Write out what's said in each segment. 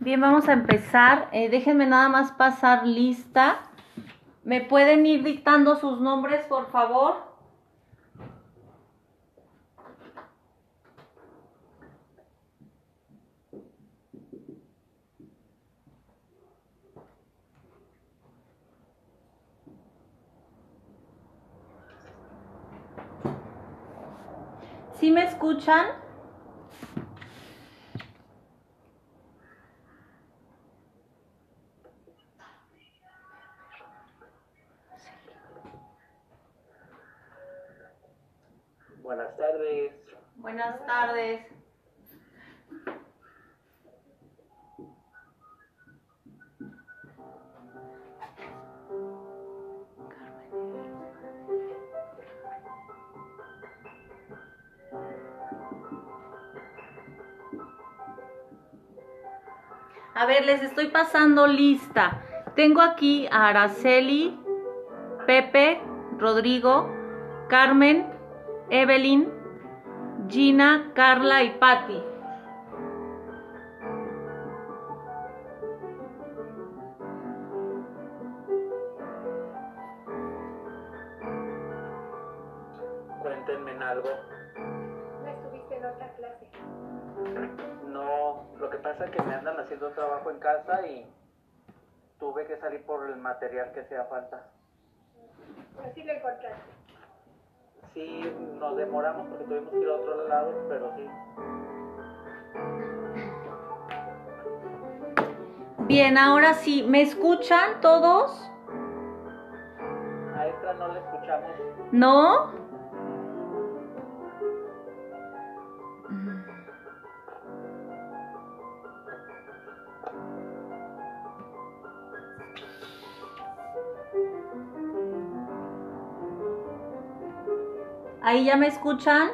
Bien, vamos a empezar. Eh, déjenme nada más pasar lista. ¿Me pueden ir dictando sus nombres, por favor? ¿Sí me escuchan? Buenas tardes. Buenas tardes. A ver, les estoy pasando lista. Tengo aquí a Araceli, Pepe, Rodrigo, Carmen, Evelyn, Gina, Carla y Patti. Cuéntenme en algo. No estuviste en otra clase. No, lo que pasa es que me andan haciendo trabajo en casa y tuve que salir por el material que sea falta. Así lo encontraste. Sí, nos demoramos porque tuvimos que ir a otro lado, pero sí. Bien, ahora sí, ¿me escuchan todos? Maestra, no le escuchamos. ¿No? ¿Ahí ya me escuchan?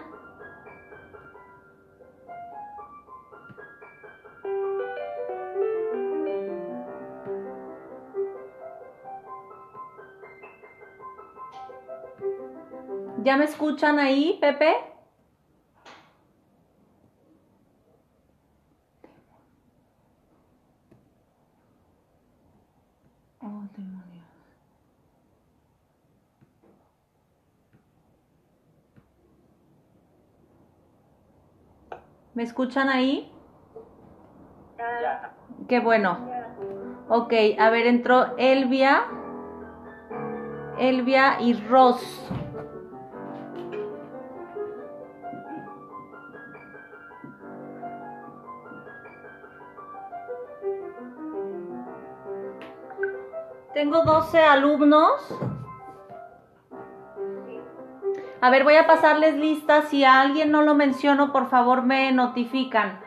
¿Ya me escuchan ahí, Pepe? ¿Me escuchan ahí? Ah, Ya. Qué bueno. Ok, a ver, entró Elvia. Elvia y Ross. Tengo 12 alumnos. A ver, voy a pasarles listas. Si a alguien no lo menciono, por favor me notifican.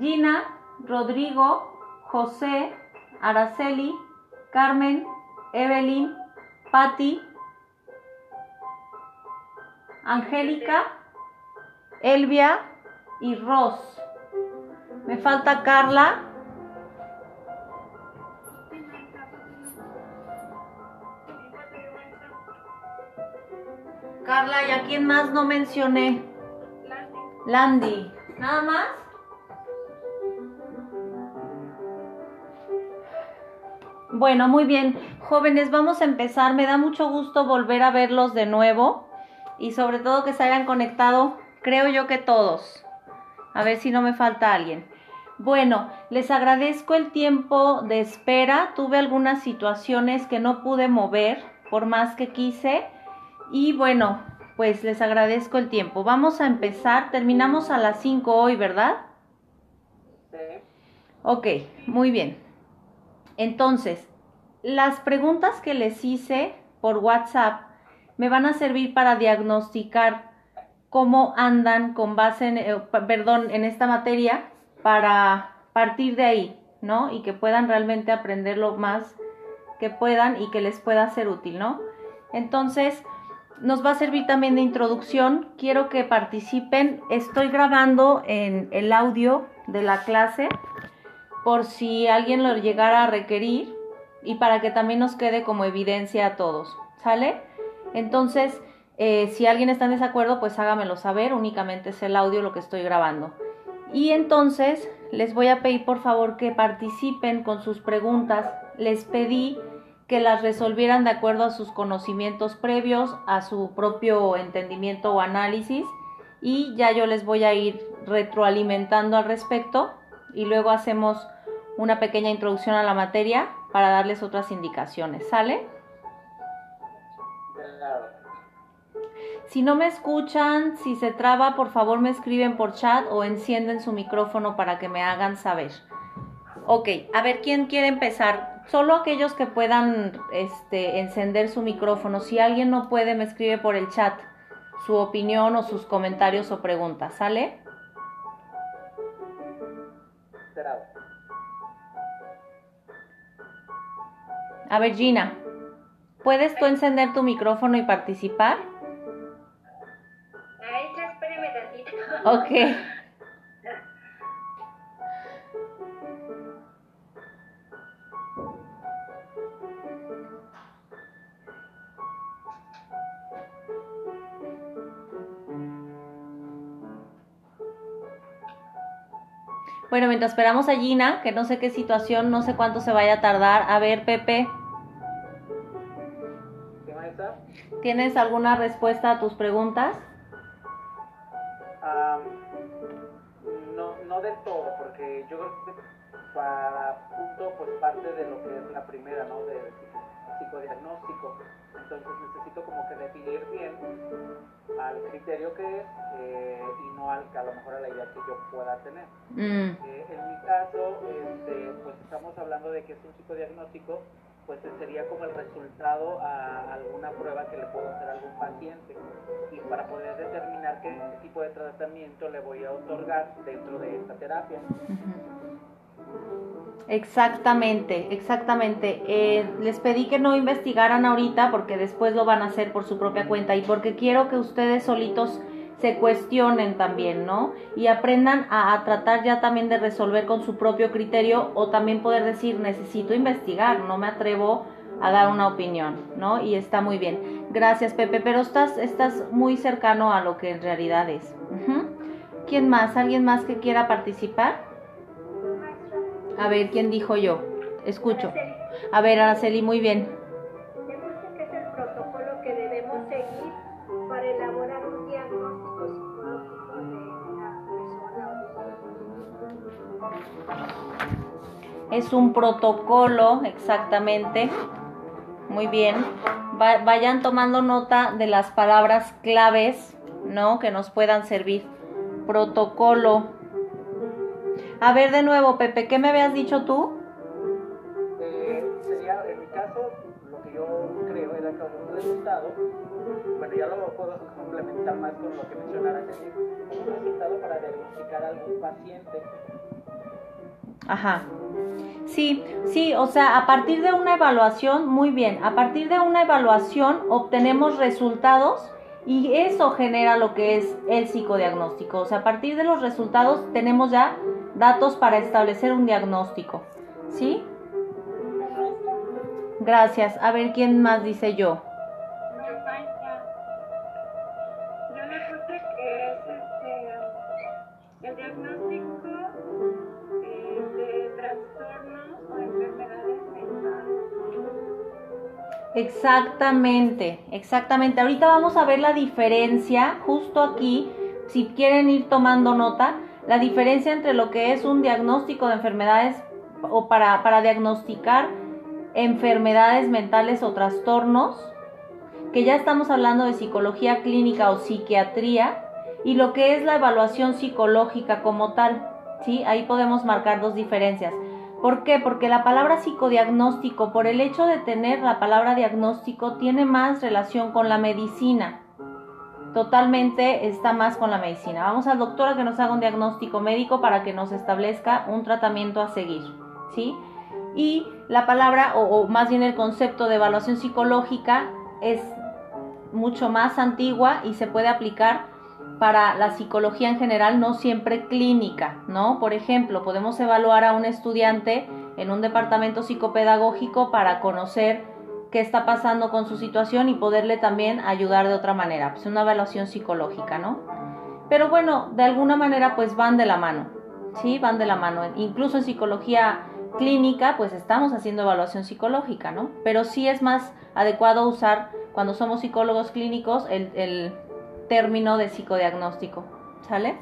Gina, Rodrigo, José, Araceli, Carmen, Evelyn, Patti, Angélica, Elvia y Ross. Me falta Carla. Carla, ¿y a quién más no mencioné? Landy. ¿Nada más? Bueno, muy bien. Jóvenes, vamos a empezar. Me da mucho gusto volver a verlos de nuevo y sobre todo que se hayan conectado, creo yo que todos. A ver si no me falta alguien. Bueno, les agradezco el tiempo de espera. Tuve algunas situaciones que no pude mover por más que quise. Y bueno, pues les agradezco el tiempo. Vamos a empezar. Terminamos a las 5 hoy, ¿verdad? Sí. Ok, muy bien. Entonces, las preguntas que les hice por WhatsApp me van a servir para diagnosticar cómo andan con base en, eh, perdón, en esta materia para partir de ahí, ¿no? Y que puedan realmente aprender lo más que puedan y que les pueda ser útil, ¿no? Entonces, nos va a servir también de introducción. Quiero que participen. Estoy grabando en el audio de la clase por si alguien lo llegara a requerir y para que también nos quede como evidencia a todos. ¿Sale? Entonces, eh, si alguien está en desacuerdo, pues hágamelo saber. Únicamente es el audio lo que estoy grabando. Y entonces les voy a pedir por favor que participen con sus preguntas. Les pedí que las resolvieran de acuerdo a sus conocimientos previos, a su propio entendimiento o análisis y ya yo les voy a ir retroalimentando al respecto y luego hacemos una pequeña introducción a la materia para darles otras indicaciones. ¿Sale? Si no me escuchan, si se traba, por favor me escriben por chat o encienden su micrófono para que me hagan saber. Ok, a ver, ¿quién quiere empezar? Solo aquellos que puedan este, encender su micrófono. Si alguien no puede, me escribe por el chat su opinión o sus comentarios o preguntas. ¿Sale? A ver, Gina, ¿puedes tú encender tu micrófono y participar? Ay, ya espéreme tantito. Ok. Bueno, mientras esperamos a Gina, que no sé qué situación, no sé cuánto se vaya a tardar. A ver, Pepe. ¿tienes alguna respuesta a tus preguntas? Am, no, no del todo, porque yo creo que para punto, pues parte de lo que es la primera, ¿no? Del psico- psicodiagnóstico. Entonces necesito como al criterio que es eh, y no al, a lo mejor a la idea que yo pueda tener. Mm, Eh, en mi caso, este, pues estamos hablando de que es un psicodiagnóstico, pues sería como el resultado a alguna prueba que le puedo hacer a algún paciente y para poder determinar qué tipo de tratamiento le voy a otorgar dentro de esta terapia. Exactamente, exactamente. Eh, les pedí que no investigaran ahorita porque después lo van a hacer por su propia cuenta y porque quiero que ustedes solitos se cuestionen también, ¿no? Y aprendan a, tratar ya también de resolver con su propio criterio o también poder decir, necesito investigar, no me atrevo a dar una opinión, ¿no? Y está muy bien. Gracias, Pepe, pero estás, estás muy cercano a lo que en realidad es. ¿Quién más? ¿Alguien más que quiera participar? A ver, ¿quién dijo yo? Escucho. Araceli, A ver, Araceli, muy bien. Que es el protocolo que debemos seguir para elaborar un diagnóstico psicológico de una persona o de Es un protocolo, exactamente. Muy bien. Va- vayan tomando nota de las palabras claves, ¿no? Que nos puedan servir. Protocolo. A ver de nuevo, Pepe, ¿qué me habías dicho tú? Eh, sería, en mi caso, lo que yo creo era que un resultado, bueno, ya lo puedo complementar más con lo que mencionara Ceci, un resultado para diagnosticar a algún paciente Ajá. Sí, sí, o sea, a partir de una evaluación, muy bien, a partir de una evaluación obtenemos resultados y eso genera lo que es el psicodiagnóstico. O sea, a partir de los resultados tenemos ya datos para establecer un diagnóstico. ¿Sí? Gracias. A ver quién más dice yo. Yo le puse que es el diagnóstico de trastornos o enfermedades mentales. Exactamente, exactamente. Ahorita vamos a ver la diferencia justo aquí, si quieren ir tomando nota, la diferencia entre lo que es un diagnóstico de enfermedades o para, para diagnosticar enfermedades mentales o trastornos, que ya estamos hablando de psicología clínica o psiquiatría, y lo que es la evaluación psicológica como tal. ¿sí? Ahí podemos marcar dos diferencias. ¿Por qué? Porque la palabra psicodiagnóstico, por el hecho de tener la palabra diagnóstico, tiene más relación con la medicina. Totalmente está más con la medicina. Vamos al doctor a que nos haga un diagnóstico médico para que nos establezca un tratamiento a seguir. ¿Sí? Y la palabra, o, o más bien el concepto de evaluación psicológica, es mucho más antigua y se puede aplicar para la psicología en general, no siempre clínica, ¿no? Por ejemplo, podemos evaluar a un estudiante en un departamento psicopedagógico para conocer qué está pasando con su situación y poderle también ayudar de otra manera, pues una evaluación psicológica, ¿no? Pero bueno, de alguna manera pues van de la mano. ¿sí? Van de la mano. Incluso en psicología clínica, pues estamos haciendo evaluación psicológica, ¿no? Pero sí es más adecuado usar, cuando somos psicólogos clínicos, el, el término de psicodiagnóstico, ¿sale?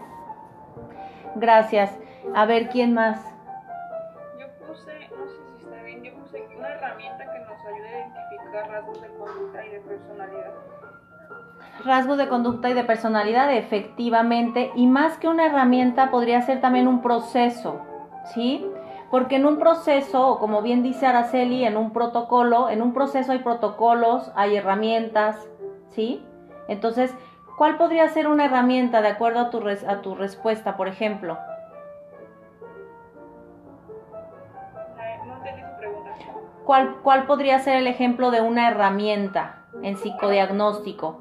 Gracias. A ver, ¿quién más? Rasgos de conducta y de personalidad. Rasgos de conducta y de personalidad, efectivamente, y más que una herramienta podría ser también un proceso, ¿sí? Porque en un proceso, como bien dice Araceli, en un protocolo, en un proceso hay protocolos, hay herramientas, ¿sí? Entonces, ¿cuál podría ser una herramienta de acuerdo a tu, a tu respuesta, por ejemplo? ¿Cuál, ¿Cuál podría ser el ejemplo de una herramienta en psicodiagnóstico?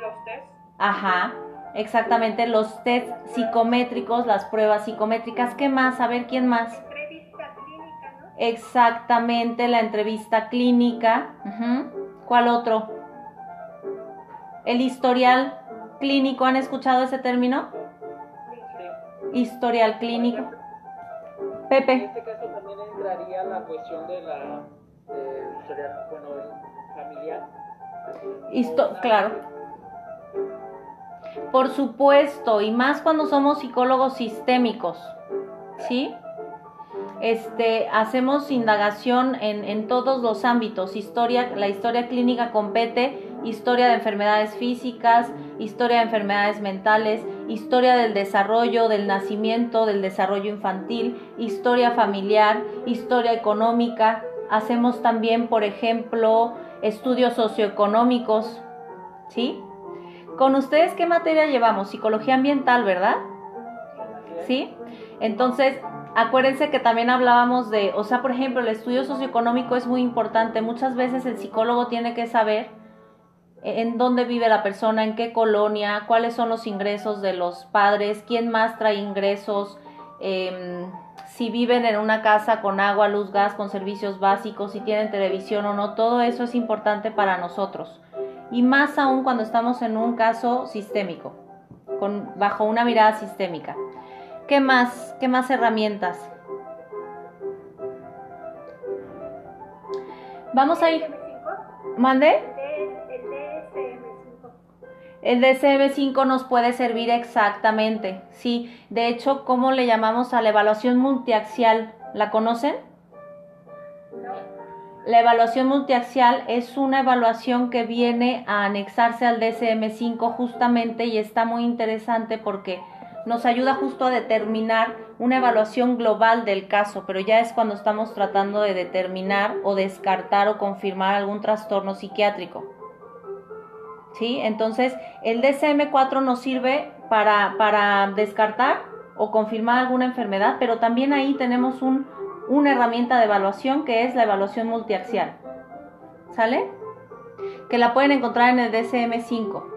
Los test. Ajá, exactamente, los test psicométricos, las pruebas psicométricas. ¿Qué más? A ver, ¿quién más? Entrevista clínica, ¿no? Exactamente, la entrevista clínica. ¿Cuál otro? El historial clínico, ¿han escuchado ese término? Sí. Historial clínico. En Pepe. este caso entraría la cuestión de la del historial, bueno, el familiar. Histo- claro. Por supuesto, y más cuando somos psicólogos sistémicos, ¿sí? Este, hacemos indagación en, en todos los ámbitos. Historia, la historia clínica compete historia de enfermedades físicas, historia de enfermedades mentales, historia del desarrollo, del nacimiento, del desarrollo infantil, historia familiar, historia económica. Hacemos también, por ejemplo, estudios socioeconómicos, ¿sí? Con ustedes, ¿qué materia llevamos? Psicología ambiental, ¿verdad? ¿Sí? Entonces, acuérdense que también hablábamos de, o sea, por ejemplo, el estudio socioeconómico es muy importante. Muchas veces el psicólogo tiene que saber en dónde vive la persona, en qué colonia, cuáles son los ingresos de los padres, quién más trae ingresos, eh, si viven en una casa con agua, luz, gas, con servicios básicos, si tienen televisión o no, todo eso es importante para nosotros. Y más aún cuando estamos en un caso sistémico, bajo una mirada sistémica. ¿Qué más? ¿Qué más herramientas? Vamos a ir. DSM-5, ¿Mande? el DSM-5. El DCM5 nos puede servir exactamente, sí. De hecho, ¿cómo le llamamos a la evaluación multiaxial? ¿La conocen? La evaluación multiaxial es una evaluación que viene a anexarse al DCM5 justamente y está muy interesante porque nos ayuda justo a determinar una evaluación global del caso, pero ya es cuando estamos tratando de determinar o descartar o confirmar algún trastorno psiquiátrico. ¿sí? Entonces, el DCM4 nos sirve para, para descartar o confirmar alguna enfermedad, pero también ahí tenemos un, una herramienta de evaluación que es la evaluación multiaxial. ¿Sale? Que la pueden encontrar en el DCM5.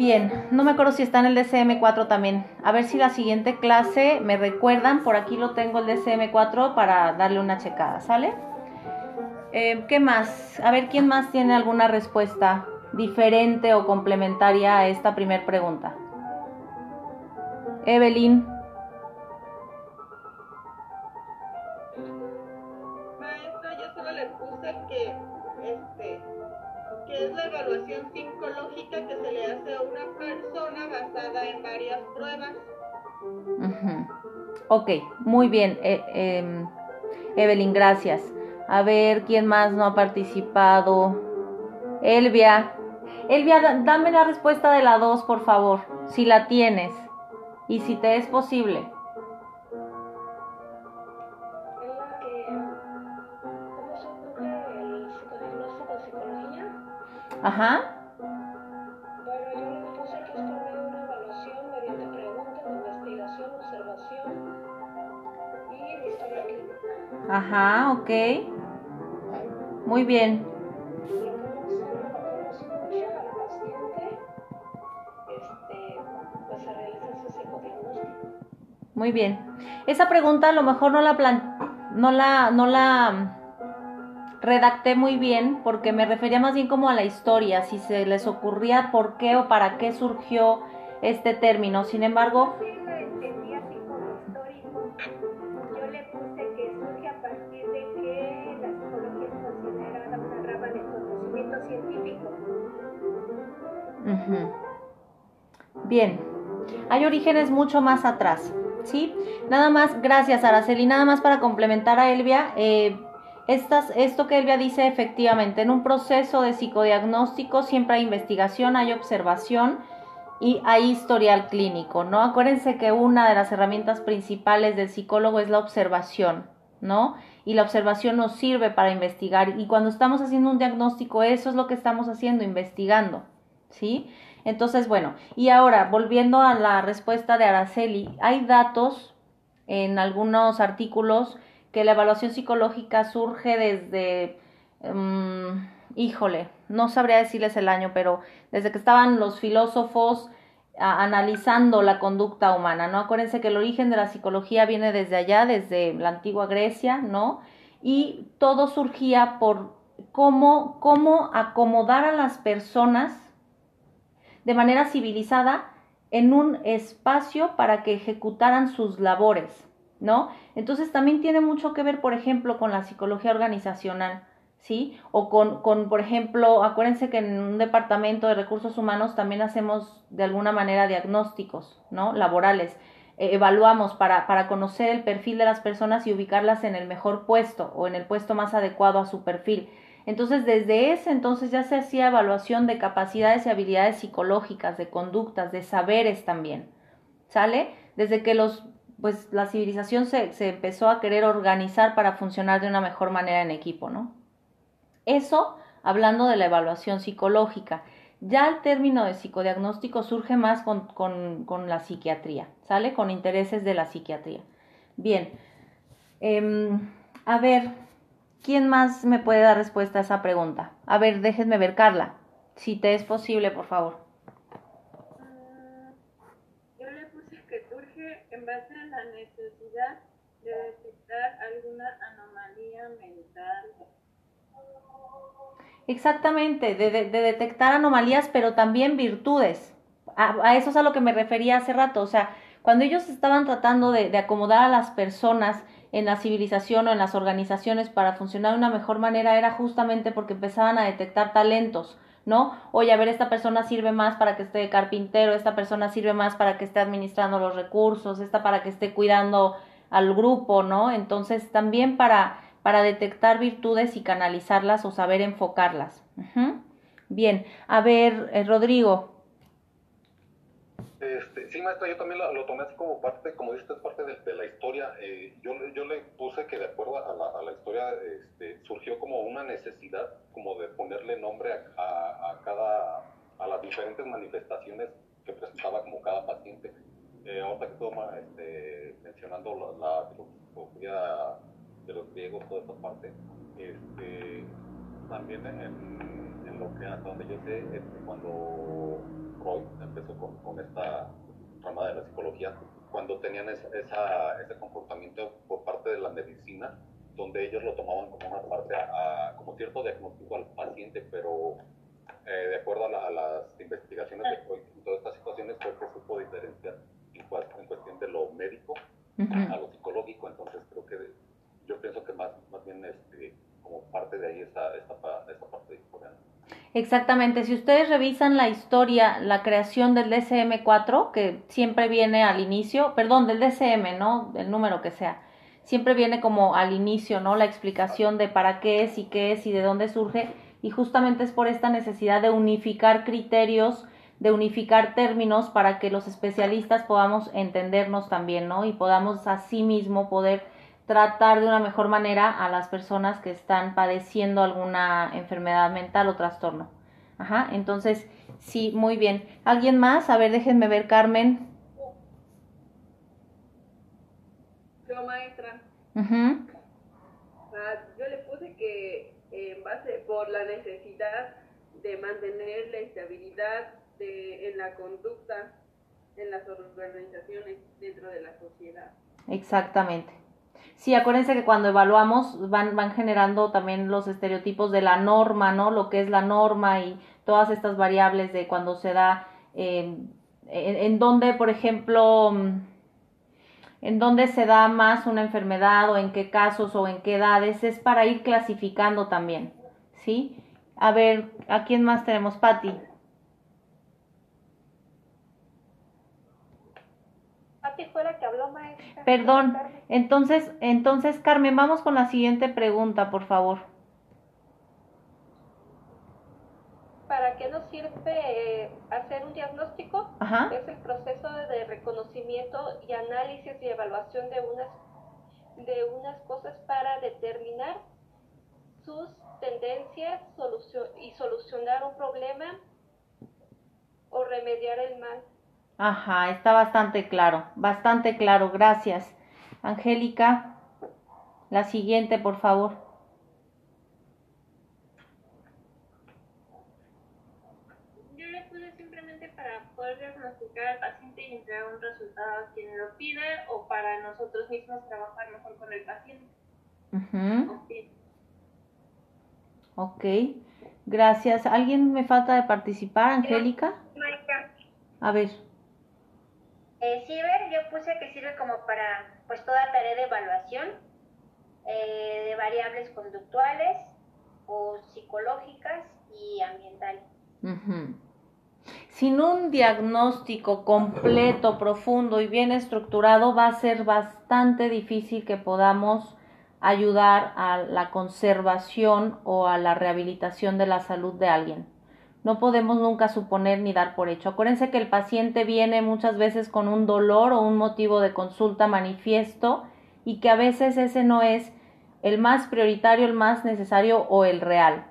Bien, no me acuerdo si está en el DCM4 también. A ver si la siguiente clase me recuerdan. Por aquí lo tengo el DCM4 para darle una checada, ¿sale? Eh, ¿Qué más? A ver, ¿quién más tiene alguna respuesta diferente o complementaria a esta primera pregunta? Evelyn. Maestra, yo solo le puse que, este, que es la evaluación que se le hace a una persona basada en varias pruebas. Ujú. Ok, muy bien, eh, em, Evelyn, gracias. A ver, ¿quién más no ha participado? Elvia. Elvia, da- dame la respuesta de la 2, por favor, si la tienes y si te es posible. en Ajá, ok. Muy bien. Muy bien. Esa pregunta a lo mejor no la plan no la no la mm, redacté muy bien porque me refería más bien como a la historia, si se les ocurría por qué o para qué surgió este término. Sin embargo, Bien, hay orígenes mucho más atrás, ¿sí? Nada más, gracias Araceli, nada más para complementar a Elvia, eh, esto que Elvia dice efectivamente, en un proceso de psicodiagnóstico siempre hay investigación, hay observación y hay historial clínico, ¿no? Acuérdense que una de las herramientas principales del psicólogo es la observación, ¿no? Y la observación nos sirve para investigar y cuando estamos haciendo un diagnóstico, eso es lo que estamos haciendo, investigando, ¿sí? Entonces, bueno, y ahora, volviendo a la respuesta de Araceli, hay datos en algunos artículos que la evaluación psicológica surge desde, um, híjole, no sabría decirles el año, pero desde que estaban los filósofos analizando la conducta humana, ¿no? Acuérdense que el origen de la psicología viene desde allá, desde la antigua Grecia, ¿no? Y todo surgía por cómo, cómo acomodar a las personas de manera civilizada en un espacio para que ejecutaran sus labores, ¿no? Entonces también tiene mucho que ver, por ejemplo, con la psicología organizacional, ¿sí? O con, con, por ejemplo, acuérdense que en un departamento de recursos humanos también hacemos de alguna manera diagnósticos, ¿no? Laborales. Eh, evaluamos para, para conocer el perfil de las personas y ubicarlas en el mejor puesto o en el puesto más adecuado a su perfil. Entonces, desde ese entonces ya se hacía evaluación de capacidades y habilidades psicológicas, de conductas, de saberes también. ¿Sale? Desde que los, pues, la civilización se, se empezó a querer organizar para funcionar de una mejor manera en equipo, ¿no? Eso hablando de la evaluación psicológica. Ya el término de psicodiagnóstico surge más con, con, con la psiquiatría, ¿sale? Con intereses de la psiquiatría. Bien. Eh, a ver, ¿Quién más me puede dar respuesta a esa pregunta? A ver, déjenme ver, Carla. Si te es posible, por favor. Yo le puse que surge en base a la necesidad de detectar alguna anomalía mental. Exactamente, de, de, de detectar anomalías, pero también virtudes. A, a, eso es a lo que me refería hace rato. O sea, cuando ellos estaban tratando de, de acomodar a las personas en la civilización o en las organizaciones para funcionar de una mejor manera era justamente porque empezaban a detectar talentos, ¿no? Oye, a ver, esta persona sirve más para que esté carpintero, esta persona sirve más para que esté administrando los recursos, esta para que esté cuidando al grupo, ¿no? Entonces, también para, para detectar virtudes y canalizarlas o saber enfocarlas. Bien, a ver, eh, Rodrigo. Este, sí, maestra, yo también lo, tomé así como parte, como dices, parte de, la historia. Eh, yo, yo, le puse que de acuerdo a la, a la historia este, surgió como una necesidad como de ponerle nombre a, a, cada, a las diferentes manifestaciones que presentaba como cada paciente. Eh, que toma este, mencionando la, filosofía de los griegos, toda esta parte, este, también en, en, lo que hasta donde yo sé, este, cuando Freud empezó con, con, esta rama de la psicología, cuando tenían esa, esa, ese comportamiento por parte de la medicina, donde ellos lo tomaban como una parte, a, a, como cierto diagnóstico al paciente, pero eh, de acuerdo a, la, a, las investigaciones de Freud en todas estas situaciones, creo que supo diferenciar en, en cuestión de lo médico uh -huh. a lo psicológico, entonces creo que yo pienso que más, más bien este, como parte de ahí esta, esta, esta parte historia. Exactamente, si ustedes revisan la historia, la creación del DSM-4, que siempre viene al inicio, perdón, del DSM, ¿no? El número que sea, siempre viene como al inicio, ¿no? La explicación de para qué es y qué es y de dónde surge, y justamente es por esta necesidad de unificar criterios, de unificar términos para que los especialistas podamos entendernos también, ¿no? Y podamos así mismo poder tratar de una mejor manera a las personas que están padeciendo alguna enfermedad mental o trastorno. Ajá, entonces, sí, muy bien. ¿Alguien más? A ver, déjenme ver, Carmen. Yo, maestra. Uh -huh. uh, yo le puse que en base por la necesidad de mantener la estabilidad de, en la conducta en las organizaciones dentro de la sociedad. Exactamente. Sí, acuérdense que cuando evaluamos van, van generando también los estereotipos de la norma, ¿no? Lo que es la norma y todas estas variables de cuando se da eh, en, en dónde, por ejemplo, mm, en dónde se da más una enfermedad o en qué casos o en qué edades, es para ir clasificando también, ¿sí? A ver, ¿a quién más tenemos? Patti. Pati fue la que habló, maestra. Perdón. Entonces, entonces, Carmen, vamos con la siguiente pregunta, por favor. ¿Para qué nos sirve eh, hacer un diagnóstico? Ajá. Es el proceso de reconocimiento y análisis y evaluación de unas, de unas cosas para determinar sus tendencias y solucionar un problema o remediar el mal. Ajá, está bastante claro, bastante claro, gracias. Angélica, la siguiente, por favor. Yo le puse simplemente para poder diagnosticar al paciente y entregar un resultado a quien lo pide o para nosotros mismos trabajar mejor con el paciente. Pide. Ok, gracias. ¿Alguien me falta de participar, Angélica? A ver, eh, Ciber yo puse que sirve como para pues toda tarea de evaluación eh, de variables conductuales o psicológicas y ambientales. sin un diagnóstico completo, profundo y bien estructurado, va a ser bastante difícil que podamos ayudar a la conservación o a la rehabilitación de la salud de alguien. No podemos nunca suponer ni dar por hecho. Acuérdense que el paciente viene muchas veces con un dolor o un motivo de consulta manifiesto y que a veces ese no es el más prioritario, el más necesario o el real.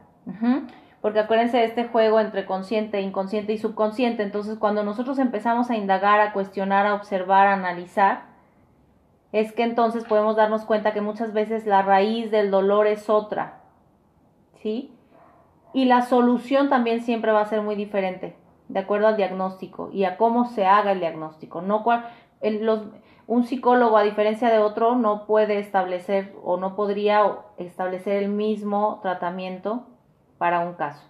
Porque acuérdense de este juego entre consciente, inconsciente y subconsciente. Entonces, cuando nosotros empezamos a indagar, a cuestionar, a observar, a analizar, es que entonces podemos darnos cuenta que muchas veces la raíz del dolor es otra. ¿Sí? Y la solución también siempre va a ser muy diferente, de acuerdo al diagnóstico y a cómo se haga el diagnóstico. No cual, el- los, un psicólogo, a diferencia de otro, no puede establecer o no podría establecer el mismo tratamiento para un caso.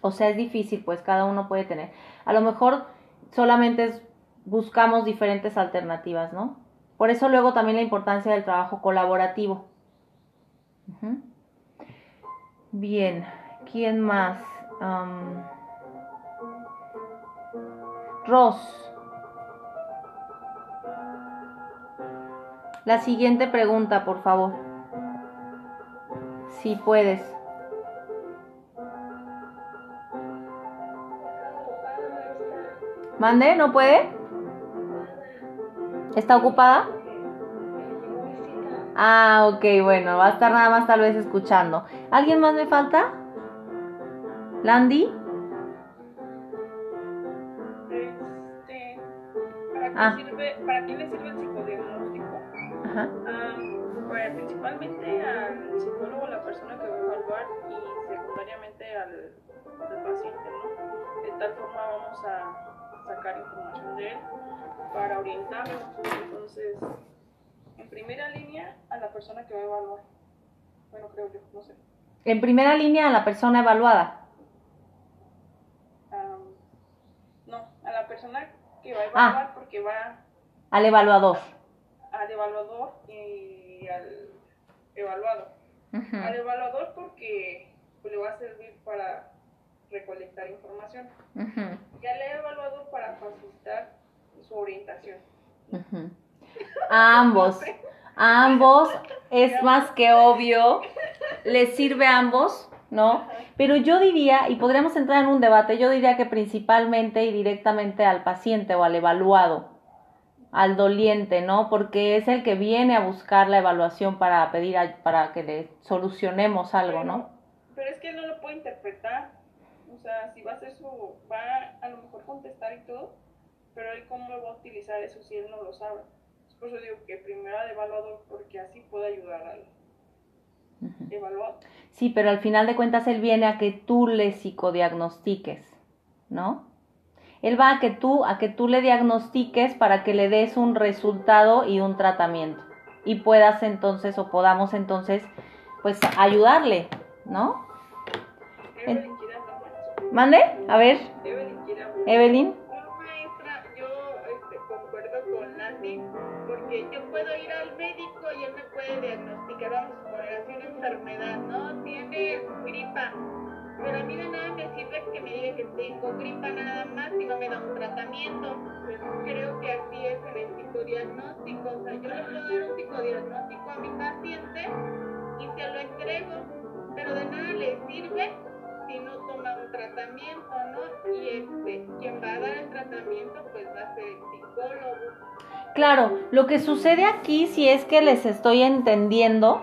O sea, es difícil, pues cada uno puede tener. A lo mejor solamente es- buscamos diferentes alternativas, ¿no? Por eso luego también la importancia del trabajo colaborativo. Bien, ¿quién más? Am, Ross. La siguiente pregunta, por favor. Si puedes. ¿Mande? ¿No puede? ¿Está ocupada? Ah, ok, bueno, va a estar nada más tal vez escuchando. ¿Alguien más me falta? ¿Landy? Este, ¿para, qué Ah. sirve, ¿Para qué le sirve el psicodiagnóstico? Ajá. Ah, pues, principalmente al psicólogo, la persona que va a evaluar y secundariamente al, al paciente, ¿no? De tal forma vamos a sacar información de él para orientarlo. Entonces, en primera línea, a la persona que va a evaluar. Bueno, creo yo, no sé. En primera línea a la persona evaluada. Ah, no, a la persona que va a Ah. evaluar porque va Al evaluador. al evaluador y al evaluado. Al evaluador porque pues, le va a servir para recolectar información Ujú. y al evaluador para facilitar su orientación. Ujú. A ambos. A ambos es más que obvio. Les sirve a ambos, ¿no? Pero yo diría, y podríamos entrar en un debate, yo diría que principalmente y directamente al paciente o al evaluado, al doliente, ¿no? Porque es el que viene a buscar la evaluación para pedir, a- para que le solucionemos algo, ¿no? Pero es que él no lo puede interpretar. O sea, si va a hacer su. va a lo mejor contestar y todo, pero él cómo va a utilizar eso si él no lo sabe. Por eso digo que primero al evaluador, porque así puede ayudar al evaluado. Sí, pero al final de cuentas él viene a que tú le psicodiagnostiques, ¿no? Él va a que tú, a que tú le diagnostiques para que le des un resultado y un tratamiento. Y puedas entonces, o podamos entonces, pues ayudarle, ¿no? Muerte. ¿Mande? A ver, Evelyn puedo ir al médico y él me puede diagnosticar, vamos a poner así, una enfermedad, ¿no? Tiene gripa, pero a mí de nada me sirve que me diga que tengo gripa nada más y no me da un tratamiento. Creo que así es en el psicodiagnóstico, o sea, yo le puedo dar un psicodiagnóstico a mi paciente y se lo entrego, pero de nada le sirve si no toma un tratamiento, ¿no? Y este, quien va a dar el tratamiento, pues va a ser el psicólogo. Claro, lo que sucede aquí, si es que les estoy entendiendo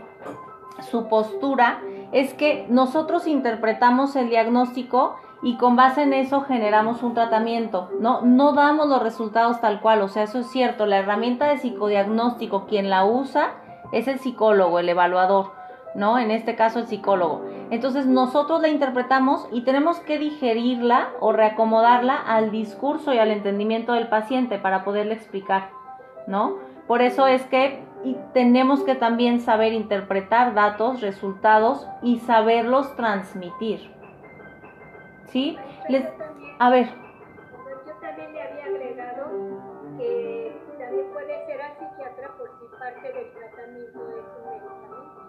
su postura, es que nosotros interpretamos el diagnóstico y con base en eso generamos un tratamiento, ¿no? No damos los resultados tal cual, o sea, eso es cierto, la herramienta de psicodiagnóstico, quien la usa es el psicólogo, el evaluador, ¿no? En este caso el psicólogo. Entonces nosotros la interpretamos y tenemos que digerirla o reacomodarla al discurso y al entendimiento del paciente para poderle explicar, ¿no? Por eso es que tenemos que también saber interpretar datos, resultados y saberlos transmitir. ¿Sí? Les, a ver, Yo también le había agregado que también puede ser al psiquiatra por si parte del tratamiento es un medicamento.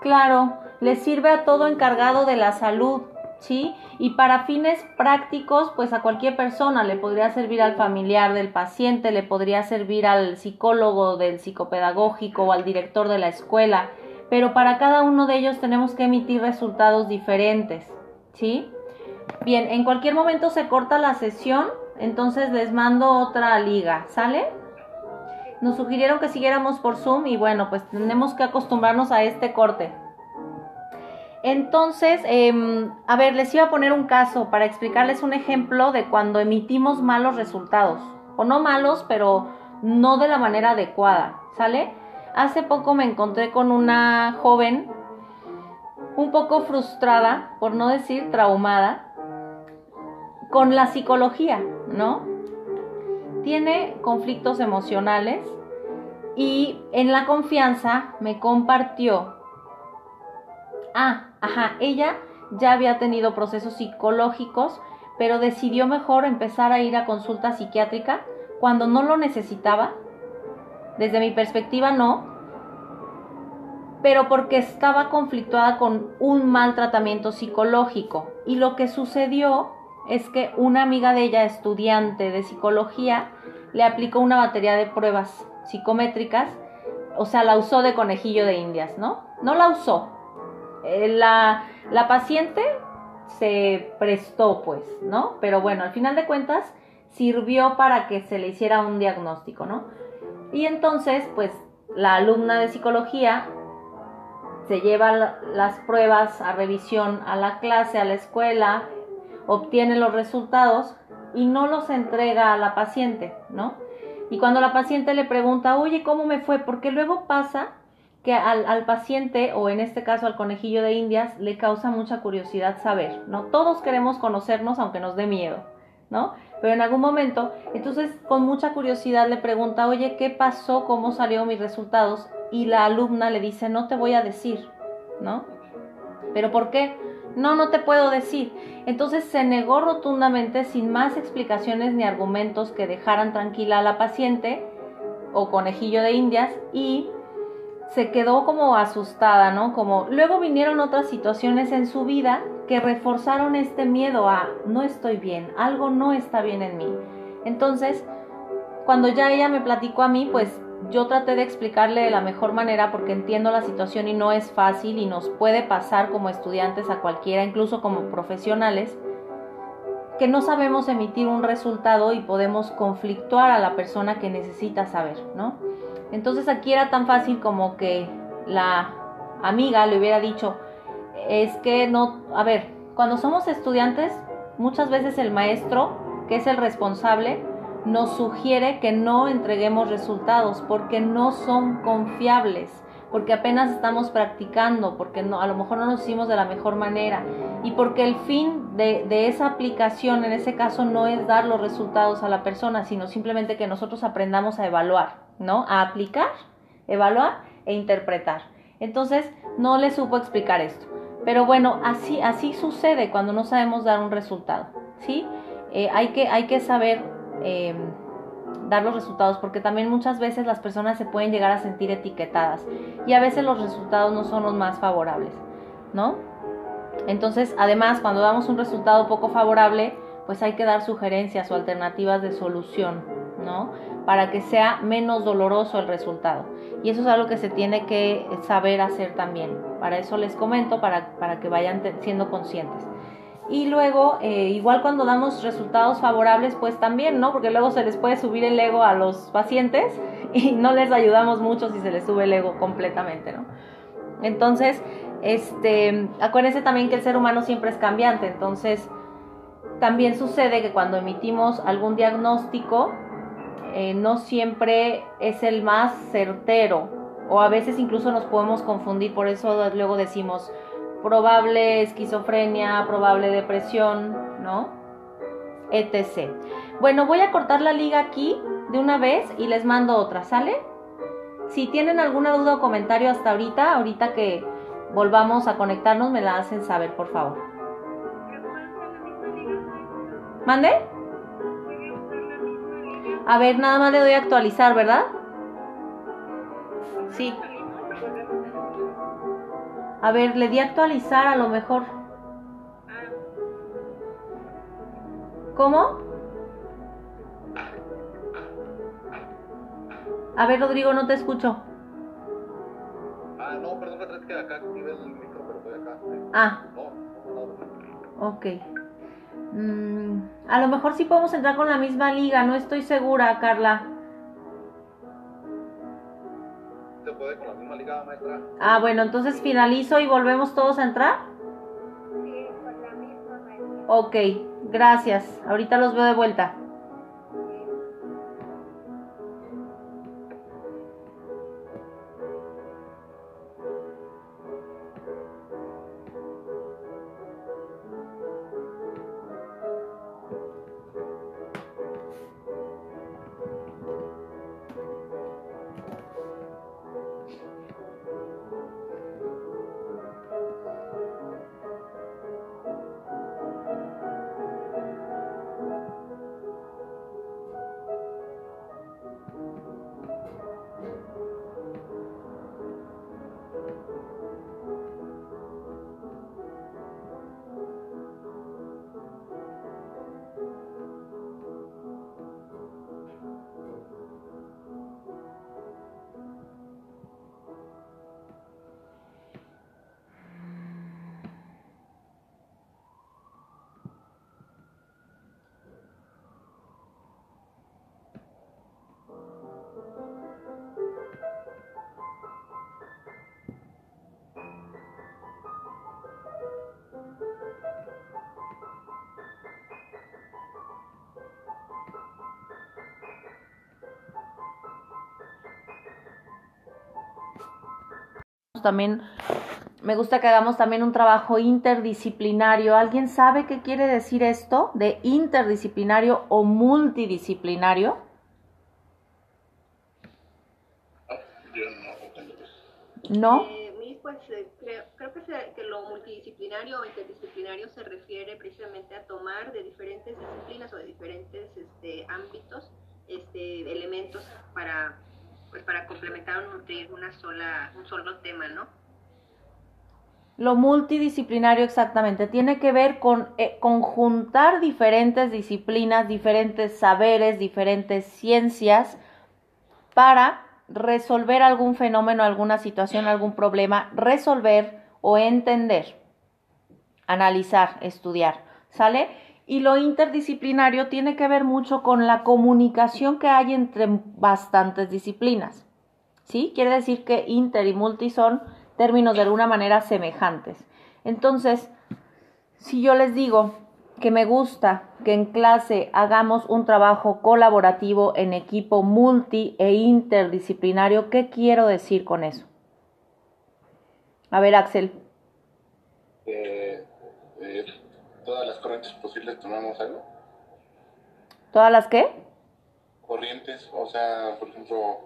claro, les sirve a todo encargado de la salud, ¿sí? Y para fines prácticos, pues a cualquier persona le podría servir al familiar del paciente, le podría servir al psicólogo del psicopedagógico o al director de la escuela, pero para cada uno de ellos tenemos que emitir resultados diferentes, ¿sí? Bien, en cualquier momento se corta la sesión, entonces les mando otra liga, ¿sale? Nos sugirieron que siguiéramos por Zoom y bueno, pues tenemos que acostumbrarnos a este corte. Entonces, em, a ver, les iba a poner un caso para explicarles un ejemplo de cuando emitimos malos resultados. O no malos, pero no de la manera adecuada, ¿sale? Hace poco me encontré con una joven un poco frustrada, por no decir traumada, con la psicología, ¿no? Tiene conflictos emocionales y en la confianza me compartió Ah, ajá, ella ya había tenido procesos psicológicos, pero decidió mejor empezar a ir a consulta psiquiátrica cuando no lo necesitaba. Desde mi perspectiva no, pero porque estaba conflictuada con un mal tratamiento psicológico. Y lo que sucedió es que una amiga de ella, estudiante de psicología, le aplicó una batería de pruebas psicométricas, o sea, la usó de conejillo de indias, ¿no? No la usó, eh, la, la paciente se prestó, pues, ¿no? Pero bueno, al final de cuentas sirvió para que se le hiciera un diagnóstico, ¿no? Y entonces, pues, la alumna de psicología se lleva la- las pruebas a revisión a la clase, a la escuela, obtiene los resultados y no los entrega a la paciente, ¿no? Y cuando la paciente le pregunta, oye, ¿cómo me fue? Porque luego pasa que al, al paciente, o en este caso al conejillo de indias, le causa mucha curiosidad saber, ¿no? Todos queremos conocernos aunque nos dé miedo, ¿no? Pero en algún momento, entonces con mucha curiosidad le pregunta, oye, ¿qué pasó? ¿Cómo salieron mis resultados? Y la alumna le dice, no te voy a decir, ¿no? ¿Pero por qué? No, no te puedo decir. Entonces se negó rotundamente sin más explicaciones ni argumentos que dejaran tranquila a la paciente o conejillo de indias y se quedó como asustada, ¿no? Como luego vinieron otras situaciones en su vida que reforzaron este miedo a no estoy bien, algo no está bien en mí. Entonces, cuando ya ella me platicó a mí, pues yo traté de explicarle de la mejor manera porque entiendo la situación y no es fácil y nos puede pasar como estudiantes a cualquiera, incluso como profesionales, que no sabemos emitir un resultado y podemos conflictuar a la persona que necesita saber, ¿no? Entonces aquí era tan fácil como que la amiga le hubiera dicho, es que no, a ver, cuando somos estudiantes, muchas veces el maestro, que es el responsable, nos sugiere que no entreguemos resultados porque no son confiables, porque apenas estamos practicando, porque no, a lo mejor no nos hicimos de la mejor manera y porque el fin de, esa aplicación en ese caso no es dar los resultados a la persona, sino simplemente que nosotros aprendamos a evaluar, ¿no? A aplicar, evaluar e interpretar. Entonces no le supo explicar esto. Pero bueno, así, así sucede cuando no sabemos dar un resultado, ¿sí? Eh, hay, que, hay que saber eh, dar los resultados porque también muchas veces las personas se pueden llegar a sentir etiquetadas y a veces los resultados no son los más favorables, ¿no? Entonces, además, cuando damos un resultado poco favorable, pues hay que dar sugerencias o alternativas de solución, ¿no? Para que sea menos doloroso el resultado. Y eso es algo que se tiene que saber hacer también. Para eso les comento, para, para que vayan siendo conscientes. Y luego, eh, igual cuando damos resultados favorables, pues también, ¿no? Porque luego se les puede subir el ego a los pacientes y no les ayudamos mucho si se les sube el ego completamente, ¿no? Entonces, este, acuérdense también que el ser humano siempre es cambiante, entonces también sucede que cuando emitimos algún diagnóstico, eh, no siempre es el más certero o a veces incluso nos podemos confundir, por eso luego decimos probable esquizofrenia, probable depresión, ¿no? etc. Bueno, voy a cortar la liga aquí de una vez y les mando otra, ¿sale? Si tienen alguna duda o comentario hasta ahorita, ahorita que volvamos a conectarnos, me la hacen saber, por favor. ¿Mande? A ver, nada más le doy a actualizar, ¿verdad? Sí. A ver, le di a actualizar a lo mejor. ¿Cómo? A ver, Rodrigo, no te escucho. Ah, no, perdón, es que acá activé el micro, pero estoy acá. Ah. No, no, Ok. Mm, a lo mejor sí podemos entrar con la misma liga, no estoy segura, Carla. Puede con la misma liga, maestra? Ah, bueno, entonces finalizo y volvemos todos a entrar. Sí, con la misma maestra. Ok, gracias. Ahorita los veo de vuelta. También me gusta que hagamos también un trabajo interdisciplinario. ¿Alguien sabe qué quiere decir esto de interdisciplinario o multidisciplinario? Yo no. Eh, pues eh, creo, creo que, se- que lo multidisciplinario o interdisciplinario se refiere precisamente a tomar de diferentes disciplinas o de diferentes este, ámbitos este, elementos para, pues, para complementar una sola, un solo tema, ¿no? Lo multidisciplinario exactamente tiene que ver con eh, conjuntar diferentes disciplinas, diferentes saberes, diferentes ciencias para resolver algún fenómeno, alguna situación, algún problema, resolver o entender, analizar, estudiar, ¿sale? Y lo interdisciplinario tiene que ver mucho con la comunicación que hay entre bastantes disciplinas. ¿Sí? Quiere decir que inter y multi son términos de alguna manera semejantes. Entonces, si yo les digo que me gusta que en clase hagamos un trabajo colaborativo en equipo multi e interdisciplinario, ¿qué quiero decir con eso? A ver, Axel. Eh, todas las corrientes posibles tomamos algo. ¿Todas las qué? Corrientes, o sea, por ejemplo,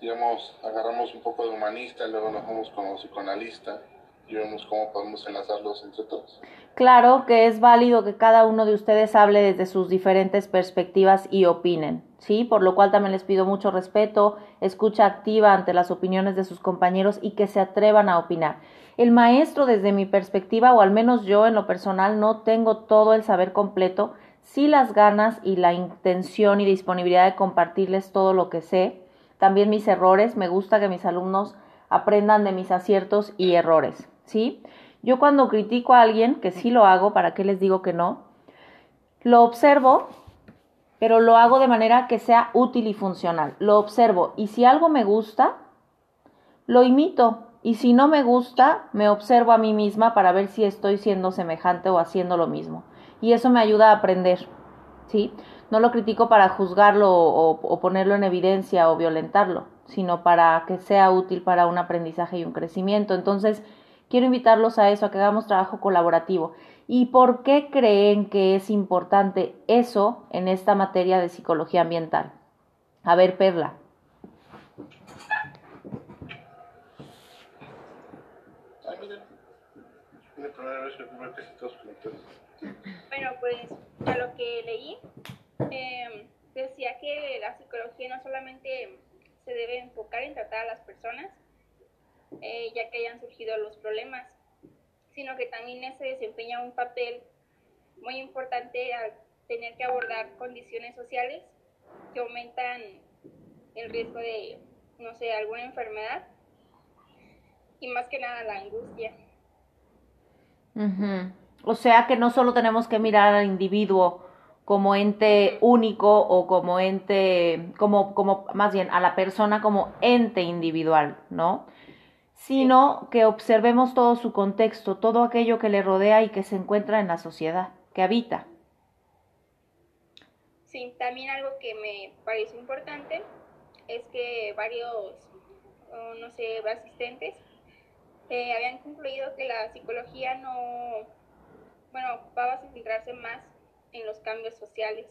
digamos, agarramos un poco de humanista, luego nos vamos con psicoanalista y vemos cómo podemos enlazarlos entre todos. Claro que es válido que cada uno de ustedes hable desde sus diferentes perspectivas y opinen, ¿sí? Por lo cual también les pido mucho respeto, escucha activa ante las opiniones de sus compañeros y que se atrevan a opinar. El maestro, desde mi perspectiva, o al menos yo en lo personal, no tengo todo el saber completo, sí las ganas y la intención y disponibilidad de compartirles todo lo que sé, también mis errores, me gusta que mis alumnos aprendan de mis aciertos y errores, ¿sí? Yo cuando critico a alguien, que sí lo hago, ¿para qué les digo que no? Lo observo, pero lo hago de manera que sea útil y funcional. Lo observo y si algo me gusta, lo imito. Y si no me gusta, me observo a mí misma para ver si estoy siendo semejante o haciendo lo mismo. Y eso me ayuda a aprender, ¿sí? No lo critico para juzgarlo o, o ponerlo en evidencia o violentarlo, sino para que sea útil para un aprendizaje y un crecimiento. Entonces, quiero invitarlos a eso, a que hagamos trabajo colaborativo. ¿Y por qué creen que es importante eso en esta materia de psicología ambiental? A ver, Perla. Bueno, pues a lo que leí, eh, decía que la psicología no solamente se debe enfocar en tratar a las personas, eh, ya que hayan surgido los problemas, sino que también se desempeña un papel muy importante al tener que abordar condiciones sociales que aumentan el riesgo de, no sé, alguna enfermedad y más que nada la angustia. O sea que no solo tenemos que mirar al individuo como ente único o como ente, como, como más bien a la persona como ente individual, ¿no? Sino que observemos todo su contexto, todo aquello que le rodea y que se encuentra en la sociedad, que habita. Sí, también algo que me parece importante es que varios, no sé, asistentes eh, habían concluido que la psicología no, bueno, va a centrarse más en los cambios sociales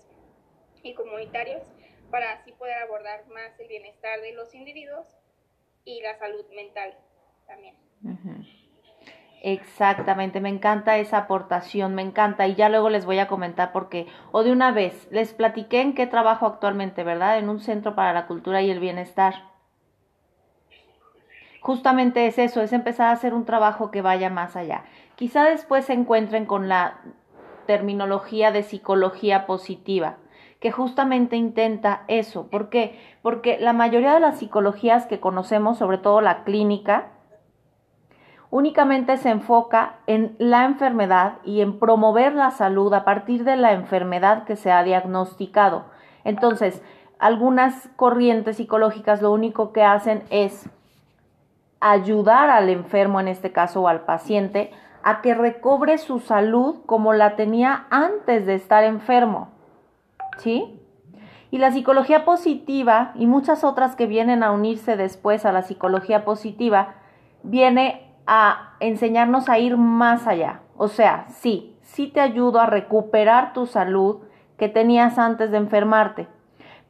y comunitarios para así poder abordar más el bienestar de los individuos y la salud mental Exactamente, me encanta esa aportación, me encanta y ya luego les voy a comentar porque, o de una vez, les platiqué en qué trabajo actualmente, ¿verdad? En un centro para la cultura y el bienestar. Justamente es eso, es empezar a hacer un trabajo que vaya más allá. Quizá después se encuentren con la terminología de psicología positiva, que justamente intenta eso. ¿Por qué? Porque la mayoría de las psicologías que conocemos, sobre todo la clínica, únicamente se enfoca en la enfermedad y en promover la salud a partir de la enfermedad que se ha diagnosticado. Entonces, algunas corrientes psicológicas lo único que hacen es ayudar al enfermo, en este caso, o al paciente, a que recobre su salud como la tenía antes de estar enfermo. ¿Sí? Y la psicología positiva y muchas otras que vienen a unirse después a la psicología positiva, viene a enseñarnos a ir más allá. O sea, sí, sí te ayudo a recuperar tu salud que tenías antes de enfermarte,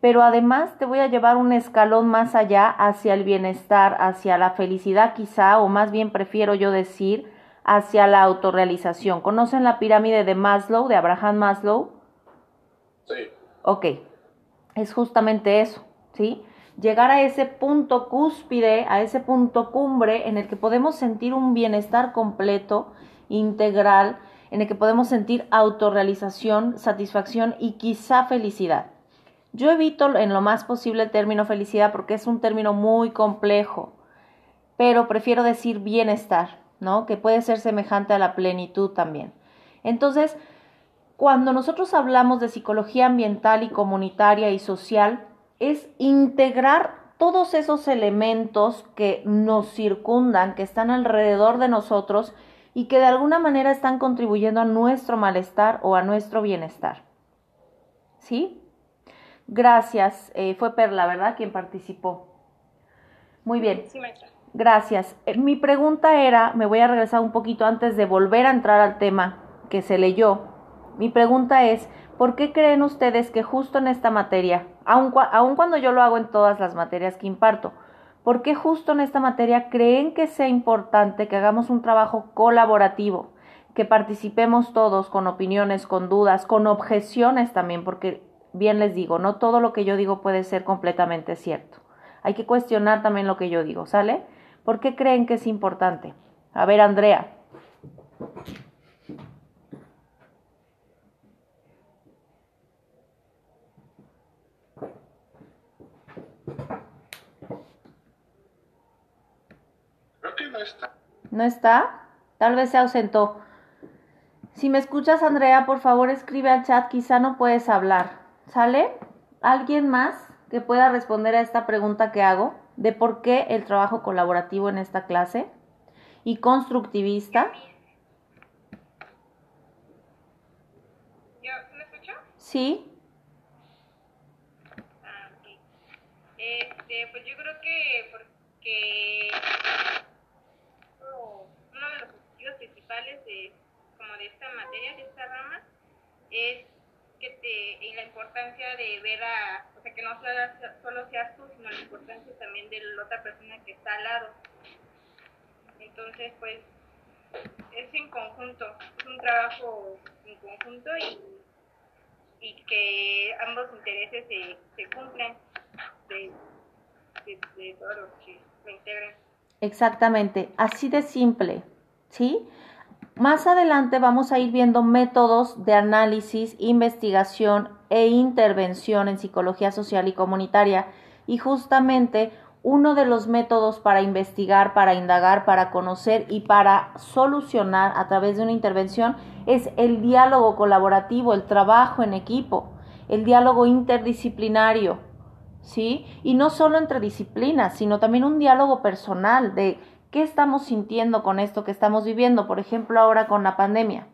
pero además te voy a llevar un escalón más allá hacia el bienestar, hacia la felicidad quizá, o más bien prefiero yo decir, hacia la autorrealización. ¿Conocen la pirámide de Maslow, de Abraham Maslow? Sí. Ok, es justamente eso, ¿sí? Llegar a ese punto cúspide, a ese punto cumbre en el que podemos sentir un bienestar completo, integral, en el que podemos sentir autorrealización, satisfacción y quizá felicidad. Yo evito en lo más posible el término felicidad porque es un término muy complejo, pero prefiero decir bienestar, ¿no? Que puede ser semejante a la plenitud también. Entonces, cuando nosotros hablamos de psicología ambiental y comunitaria y social, es integrar todos esos elementos que nos circundan, que están alrededor de nosotros y que de alguna manera están contribuyendo a nuestro malestar o a nuestro bienestar. ¿Sí? Gracias. Eh, fue Perla, ¿verdad? Quien participó. Muy bien. Sí, maestra. Gracias. Eh, mi pregunta era, me voy a regresar un poquito antes de volver a entrar al tema que se leyó. Mi pregunta es, ¿por qué creen ustedes que justo en esta materia, aun, cuando yo lo hago en todas las materias que imparto, ¿Por qué justo en esta materia creen que sea importante que hagamos un trabajo colaborativo? Que participemos todos con opiniones, con dudas, con objeciones también, porque bien les digo, no todo lo que yo digo puede ser completamente cierto. Hay que cuestionar también lo que yo digo, ¿sale? ¿Por qué creen que es importante? A ver, Andrea. No está. ¿No está? Tal vez se ausentó. Si me escuchas, Andrea, por favor escribe al chat, quizá no puedes hablar. ¿Sale? ¿Alguien más que pueda responder a esta pregunta que hago de por qué el trabajo colaborativo en esta clase y constructivista? ¿Yo, ¿Me escucho? Sí, Ah, ok. Este, pues yo creo que porque uno uno de los objetivos principales de como de esta materia, de esta rama, es que te y la importancia de ver a, o sea, que no solo, solo seas tú, sino la importancia también de la otra persona que está al lado. Entonces, pues, es en conjunto, es un trabajo en conjunto y, y que ambos intereses se, se cumplen de, de, todos que lo integran. Exactamente, así de simple, ¿sí? Más adelante vamos a ir viendo métodos de análisis, investigación e intervención en psicología social y comunitaria y justamente uno de los métodos para investigar, para indagar, para conocer y para solucionar a través de una intervención es el diálogo colaborativo, el trabajo en equipo, el diálogo interdisciplinario, ¿sí? Y no solo entre disciplinas, sino también un diálogo personal de qué estamos sintiendo con esto que estamos viviendo, por ejemplo, ahora con la pandemia,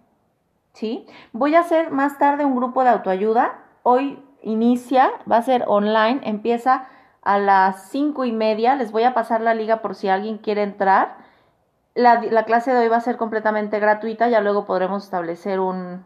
¿sí? Voy a hacer más tarde un grupo de autoayuda, hoy inicia, va a ser online, empieza a las cinco y media, les voy a pasar la liga por si alguien quiere entrar. La, la clase de hoy va a ser completamente gratuita, ya luego podremos establecer un,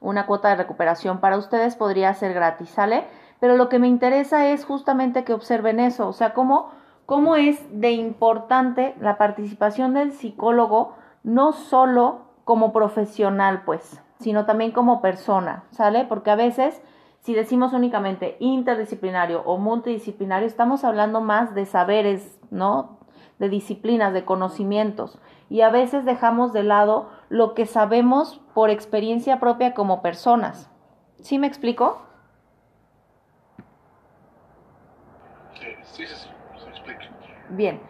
una cuota de recuperación para ustedes, podría ser gratis, ¿sale? Pero lo que me interesa es justamente que observen eso, o sea, cómo, cómo es de importante la participación del psicólogo, no solo como profesional, pues, sino también como persona, ¿sale? Porque a veces, si decimos únicamente interdisciplinario o multidisciplinario, estamos hablando más de saberes, ¿no? De disciplinas, de conocimientos. Y a veces dejamos de lado lo que sabemos por experiencia propia como personas. ¿Sí me explico? Sí, sí, sí, sí, se explica. Bien.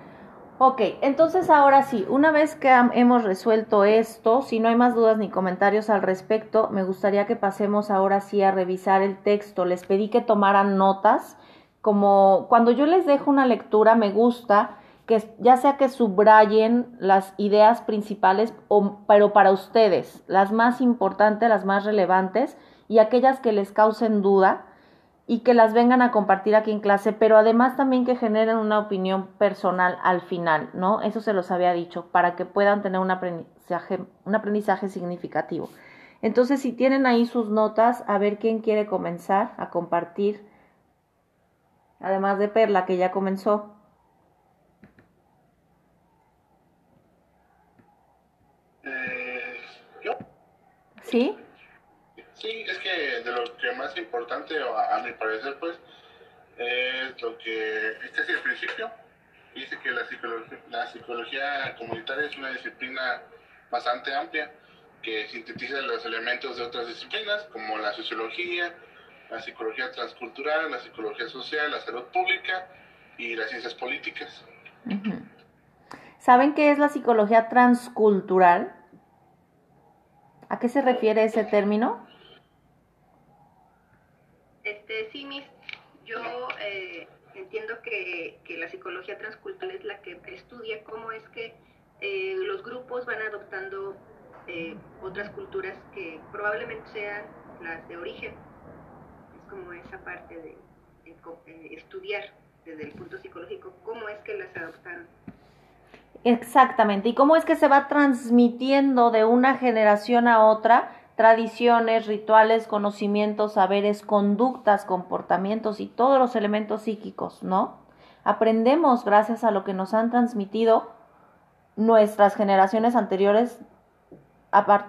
Ok, entonces ahora sí, una vez que hemos resuelto esto, si no hay más dudas ni comentarios al respecto, me gustaría que pasemos ahora sí a revisar el texto. Les pedí que tomaran notas, como cuando yo les dejo una lectura, me gusta que ya sea que subrayen las ideas principales, o, pero para ustedes, las más importantes, las más relevantes y aquellas que les causen duda y que las vengan a compartir aquí en clase, pero además también que generen una opinión personal al final, ¿no? Eso se los había dicho, para que puedan tener un aprendizaje, un aprendizaje significativo. Entonces, si tienen ahí sus notas, a ver quién quiere comenzar a compartir, además de Perla, que ya comenzó. Eh, yo, ¿Sí? Sí, es que de lo que más importante, a, a mi parecer, pues, es lo que, este es el principio, dice que la psicología, la psicología comunitaria es una disciplina bastante amplia que sintetiza los elementos de otras disciplinas como la sociología, la psicología transcultural, la psicología social, la salud pública y las ciencias políticas. ¿Saben qué es la psicología transcultural? ¿A qué se refiere ese término? Este, sí, Miss, yo eh, entiendo que, que la psicología transcultural es la que estudia cómo es que eh, los grupos van adoptando eh, otras culturas que probablemente sean las de origen. Es como esa parte de, de estudiar desde el punto psicológico cómo es que las adoptaron. Exactamente. ¿Y cómo es que se va transmitiendo de una generación a otra tradiciones, rituales, conocimientos, saberes, conductas, comportamientos y todos los elementos psíquicos, ¿no? Aprendemos gracias a lo que nos han transmitido nuestras generaciones anteriores,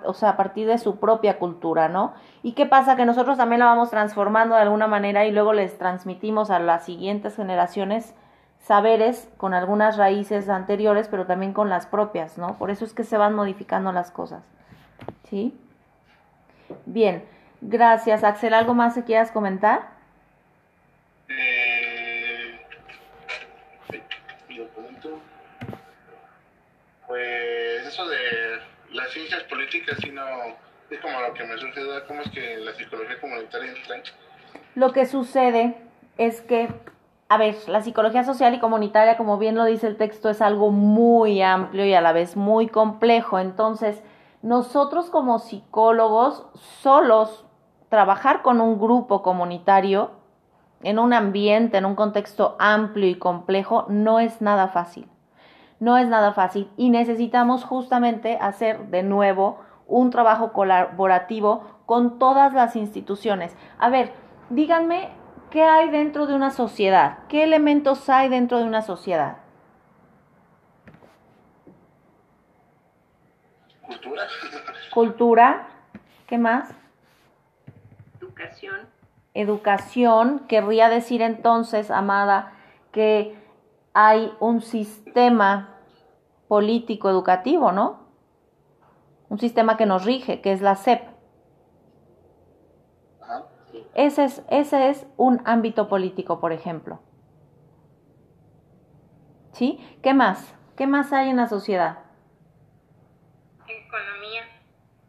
o sea, a partir de su propia cultura, ¿no? ¿Y qué pasa? Que nosotros también la vamos transformando de alguna manera y luego les transmitimos a las siguientes generaciones saberes con algunas raíces anteriores, pero también con las propias, ¿no? Por eso es que se van modificando las cosas. ¿Sí? Bien, gracias. Axel, ¿algo más que quieras comentar? Eh, pues eso de las ciencias políticas, sí no, es como lo que me sucede, ¿cómo es que la psicología comunitaria entra? Lo que sucede es que a ver, la psicología social y comunitaria, como bien lo dice el texto, es algo muy amplio y a la vez muy complejo. Entonces, nosotros como psicólogos, solos, trabajar con un grupo comunitario, en un ambiente, en un contexto amplio y complejo, no es nada fácil. No es nada fácil y necesitamos justamente hacer de nuevo un trabajo colaborativo con todas las instituciones. A ver, díganme ¿Qué hay dentro de una sociedad? ¿Qué elementos hay dentro de una sociedad? Cultura. Cultura. ¿Qué más? Educación. Educación. Querría decir entonces, Amada, que hay un sistema político educativo, ¿no? Un sistema que nos rige, que es la SEP. Ese es, ese es un ámbito político, por ejemplo. ¿Sí? ¿Qué más? ¿Qué más hay en la sociedad? Economía.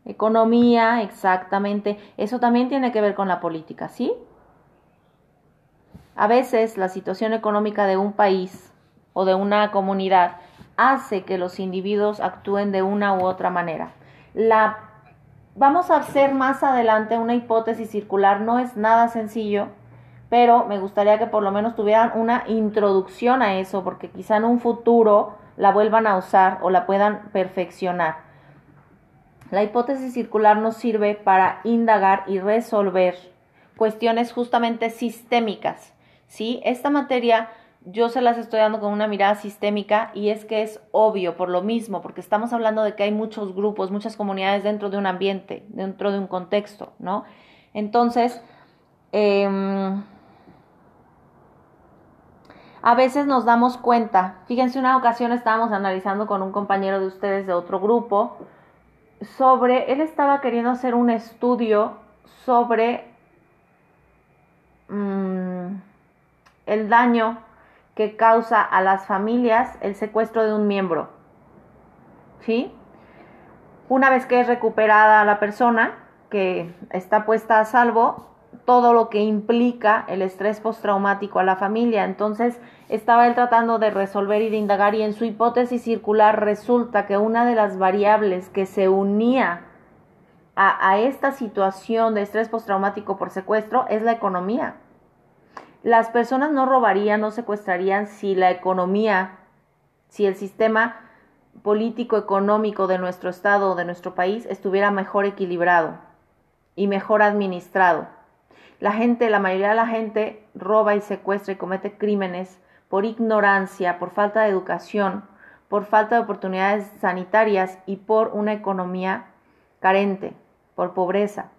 Economía, exactamente. Eso también tiene que ver con la política, ¿sí? A veces la situación económica de un país o de una comunidad hace que los individuos actúen de una u otra manera. La Vamos a hacer más adelante una hipótesis circular, no es nada sencillo, pero me gustaría que por lo menos tuvieran una introducción a eso, porque quizá en un futuro la vuelvan a usar o la puedan perfeccionar. La hipótesis circular nos sirve para indagar y resolver cuestiones justamente sistémicas. ¿sí? Esta materia yo se las estoy dando con una mirada sistémica y es que es obvio por lo mismo, porque estamos hablando de que hay muchos grupos, muchas comunidades dentro de un ambiente, dentro de un contexto, ¿no? Entonces, em, a veces nos damos cuenta, fíjense, una ocasión estábamos analizando con un compañero de ustedes de otro grupo, sobre, él estaba queriendo hacer un estudio sobre mm, el daño que causa a las familias el secuestro de un miembro. ¿Sí? Una vez que es recuperada la persona, que está puesta a salvo, todo lo que implica el estrés postraumático a la familia. Entonces, estaba él tratando de resolver y de indagar y en su hipótesis circular resulta que una de las variables que se unía a, esta situación de estrés postraumático por secuestro es la economía. Las personas no robarían, no secuestrarían si la economía, si el sistema político económico de nuestro estado o de nuestro país estuviera mejor equilibrado y mejor administrado. La gente, la mayoría de la gente roba y secuestra y comete crímenes por ignorancia, por falta de educación, por falta de oportunidades sanitarias y por una economía carente, por pobreza.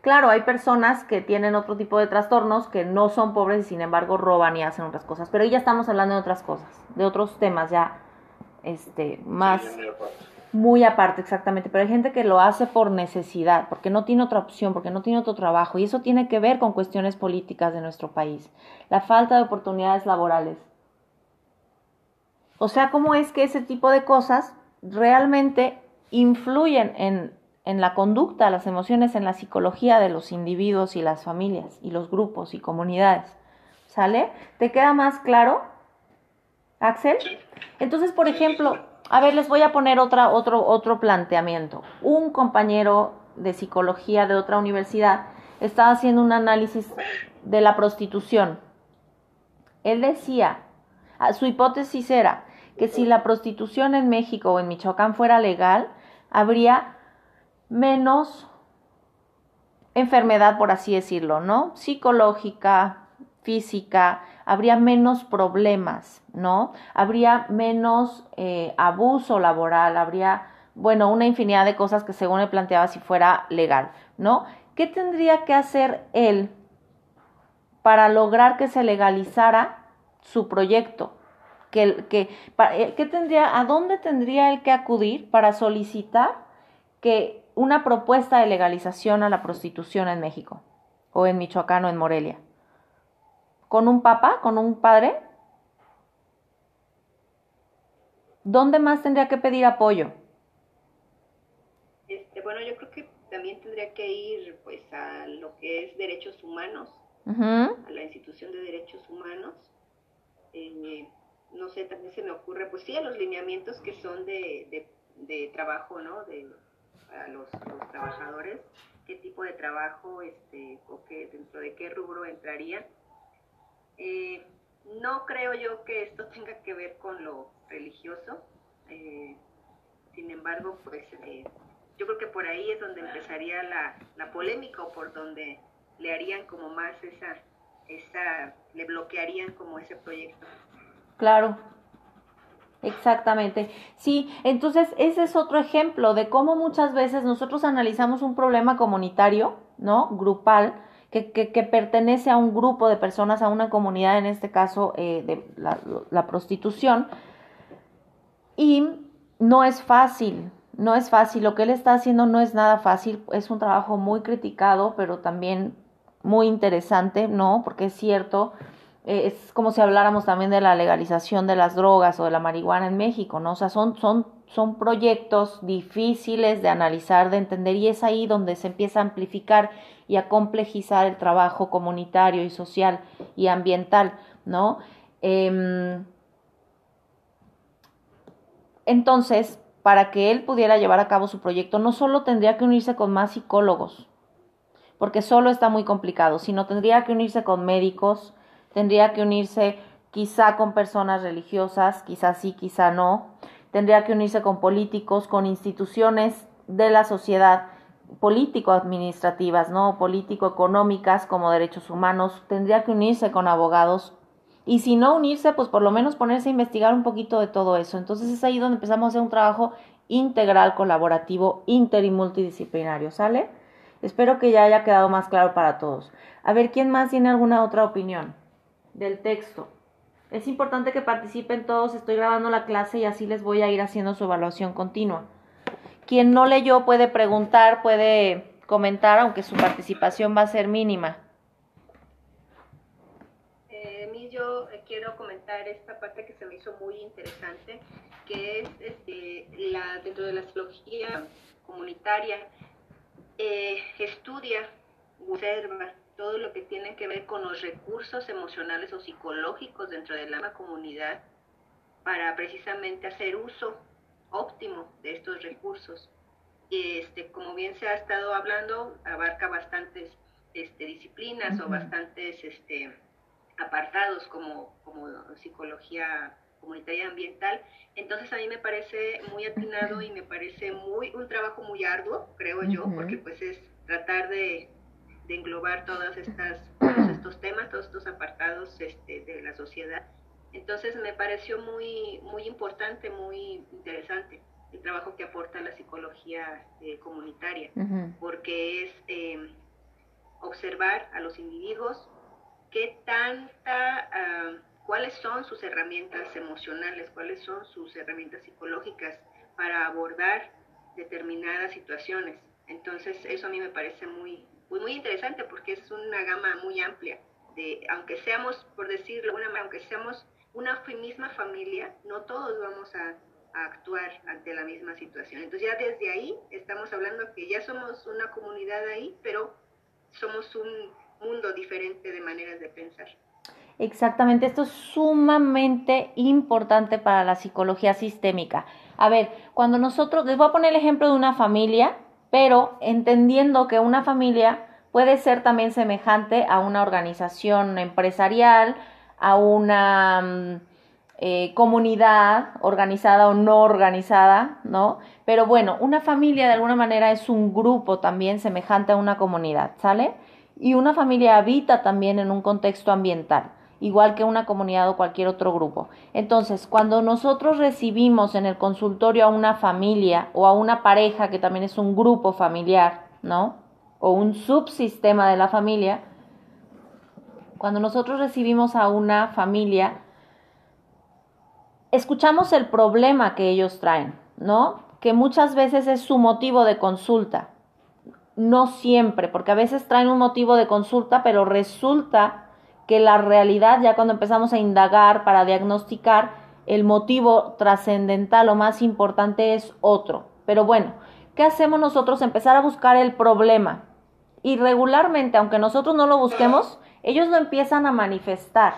Claro, hay personas que tienen otro tipo de trastornos que no son pobres y sin embargo roban y hacen otras cosas, pero ya estamos hablando de otras cosas, de otros temas ya este más muy, aparte. exactamente, pero hay gente que lo hace por necesidad, porque no tiene otra opción, porque no tiene otro trabajo y eso tiene que ver con cuestiones políticas de nuestro país, la falta de oportunidades laborales. O sea, cómo es que ese tipo de cosas realmente influyen en en la conducta, las emociones, en la psicología de los individuos y las familias y los grupos y comunidades. ¿Sale? ¿Te queda más claro, Axel? Entonces, por ejemplo, a ver, les voy a poner otra, otro, otro planteamiento. Un compañero de psicología de otra universidad estaba haciendo un análisis de la prostitución. Él decía, su hipótesis era que si la prostitución en México o en Michoacán fuera legal, habría menos enfermedad, por así decirlo, ¿no? Psicológica, física, habría menos problemas, ¿no? Habría menos eh, abuso laboral, habría, bueno, una infinidad de cosas que según él planteaba si fuera legal, ¿no? ¿Qué tendría que hacer él para lograr que se legalizara su proyecto? Eh, ¿qué tendría, ¿A dónde tendría él que acudir para solicitar que una propuesta de legalización a la prostitución en México? O en Michoacán o en Morelia. ¿Con un papá? ¿Con un padre? ¿Dónde más tendría que pedir apoyo? Este, bueno, yo creo que también tendría que ir pues a lo que es derechos humanos, a la institución de derechos humanos. Eh, no sé, también se me ocurre, pues sí, a los lineamientos que son de, de, de trabajo, ¿no? De, a los, los trabajadores, qué tipo de trabajo, este, o qué, dentro de qué rubro entrarían. Eh, no creo yo que esto tenga que ver con lo religioso. eh, sin embargo, pues eh, yo creo que por ahí es donde empezaría la, la polémica o por donde le harían como más esa, esa, le bloquearían como ese proyecto. Claro, exactamente. Sí, entonces ese es otro ejemplo de cómo muchas veces nosotros analizamos un problema comunitario, ¿no? Grupal, que, pertenece a un grupo de personas, a una comunidad, en este caso eh, de la, la prostitución, y no es fácil, no es fácil. Lo que él está haciendo no es nada fácil, es un trabajo muy criticado, pero también muy interesante, ¿no? Porque es cierto, eh, es como si habláramos también de la legalización de las drogas o de la marihuana en México, ¿no? O sea, son, son, son proyectos difíciles de analizar, de entender, y es ahí donde se empieza a amplificar y a complejizar el trabajo comunitario y social y ambiental, ¿no? Eh, entonces, para que él pudiera llevar a cabo su proyecto, no solo tendría que unirse con más psicólogos, porque solo está muy complicado, sino tendría que unirse con médicos, tendría que unirse quizá con personas religiosas, quizá sí, quizá no, tendría que unirse con políticos, con instituciones de la sociedad político-administrativas, ¿no? Político-económicas como derechos humanos, tendría que unirse con abogados y si no unirse, pues por lo menos ponerse a investigar un poquito de todo eso. Entonces es ahí donde empezamos a hacer un trabajo integral, colaborativo, inter y multidisciplinario, ¿sale? Espero que ya haya quedado más claro para todos. A ver, ¿quién más tiene alguna otra opinión del texto? Es importante que participen todos, estoy grabando la clase y así les voy a ir haciendo su evaluación continua. Quien no leyó puede preguntar, puede comentar, aunque su participación va a ser mínima. Eh, yo eh, quiero comentar esta parte que se me hizo muy interesante, que es este, la, dentro de la psicología comunitaria, eh, estudia, observa todo lo que tiene que ver con los recursos emocionales o psicológicos dentro de la comunidad para precisamente hacer uso óptimo de estos recursos. Este, como bien se ha estado hablando, abarca bastantes este, disciplinas o Ujú. bastantes este, apartados como, como psicología comunitaria ambiental. Entonces a mí me parece muy atinado y me parece muy un trabajo muy arduo, creo yo, Ujú. porque pues es tratar de, de englobar todas estas, todos estos temas, todos estos apartados este, de la sociedad. Entonces me pareció muy, muy importante, muy interesante el trabajo que aporta la psicología eh, comunitaria, porque es eh, observar a los individuos qué tanta, ah, cuáles son sus herramientas emocionales, cuáles son sus herramientas psicológicas para abordar determinadas situaciones. Entonces eso a mí me parece muy, muy, muy interesante porque es una gama muy amplia de, aunque seamos, por decirlo de alguna manera, aunque seamos una misma familia, no todos vamos a actuar ante la misma situación. Entonces ya desde ahí estamos hablando que ya somos una comunidad ahí, pero somos un mundo diferente de maneras de pensar. Exactamente, esto es sumamente importante para la psicología sistémica. A ver, cuando nosotros, les voy a poner el ejemplo de una familia, pero entendiendo que una familia puede ser también semejante a una organización empresarial, a una mm, eh, comunidad organizada o no organizada, ¿no? Pero bueno, una familia de alguna manera es un grupo también semejante a una comunidad, ¿sale? Y una familia habita también en un contexto ambiental. igual que una comunidad o cualquier otro grupo. Entonces, cuando nosotros recibimos en el consultorio a una familia o a una pareja, que también es un grupo familiar, ¿no? O un subsistema de la familia, cuando nosotros recibimos a una familia, escuchamos el problema que ellos traen, ¿no? Que muchas veces es su motivo de consulta. No siempre, porque a veces traen un motivo de consulta, pero resulta que la realidad, ya cuando empezamos a indagar para diagnosticar, el motivo trascendental o más importante es otro. Pero bueno, ¿qué hacemos nosotros? Empezar a buscar el problema. Y regularmente, aunque nosotros no lo busquemos, ellos lo empiezan a manifestar.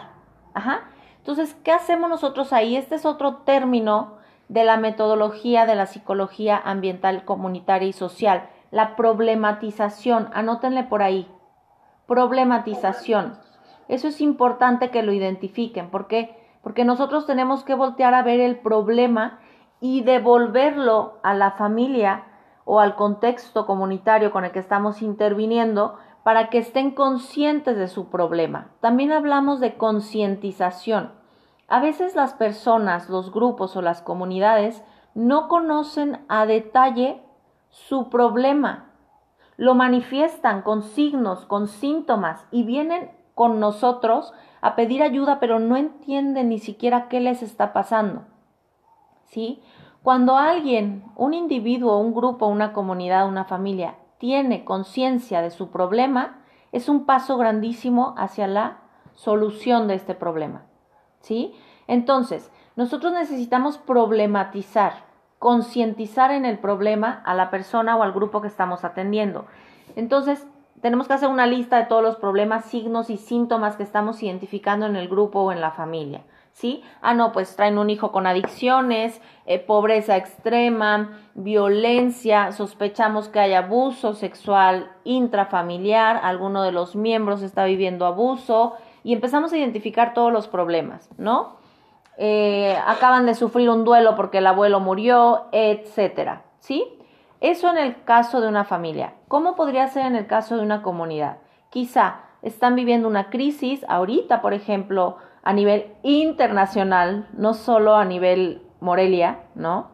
Ajá. Entonces, ¿qué hacemos nosotros ahí? Este es otro término de la metodología de la psicología ambiental, comunitaria y social. La problematización. Anótenle por ahí. Problematización. Eso es importante que lo identifiquen. ¿Por qué? Porque nosotros tenemos que voltear a ver el problema y devolverlo a la familia o al contexto comunitario con el que estamos interviniendo para que estén conscientes de su problema. También hablamos de concientización. A veces las personas, los grupos o las comunidades no conocen a detalle su problema. Lo manifiestan con signos, con síntomas y vienen con nosotros a pedir ayuda, pero no entienden ni siquiera qué les está pasando. ¿Sí? Cuando alguien, un individuo, un grupo, una comunidad, una familia, tiene conciencia de su problema, es un paso grandísimo hacia la solución de este problema. ¿Sí? Entonces, nosotros necesitamos problematizar, concientizar en el problema a la persona o al grupo que estamos atendiendo. Entonces, tenemos que hacer una lista de todos los problemas, signos y síntomas que estamos identificando en el grupo o en la familia. ¿Sí? Ah, no, pues traen un hijo con adicciones, eh, pobreza extrema, violencia, sospechamos que hay abuso sexual intrafamiliar, alguno de los miembros está viviendo abuso y empezamos a identificar todos los problemas, ¿no? Eh, acaban de sufrir un duelo porque el abuelo murió, etcétera, ¿sí? Eso en el caso de una familia. ¿Cómo podría ser en el caso de una comunidad? Quizá están viviendo una crisis ahorita, por ejemplo, a nivel internacional, no solo a nivel Morelia, ¿no?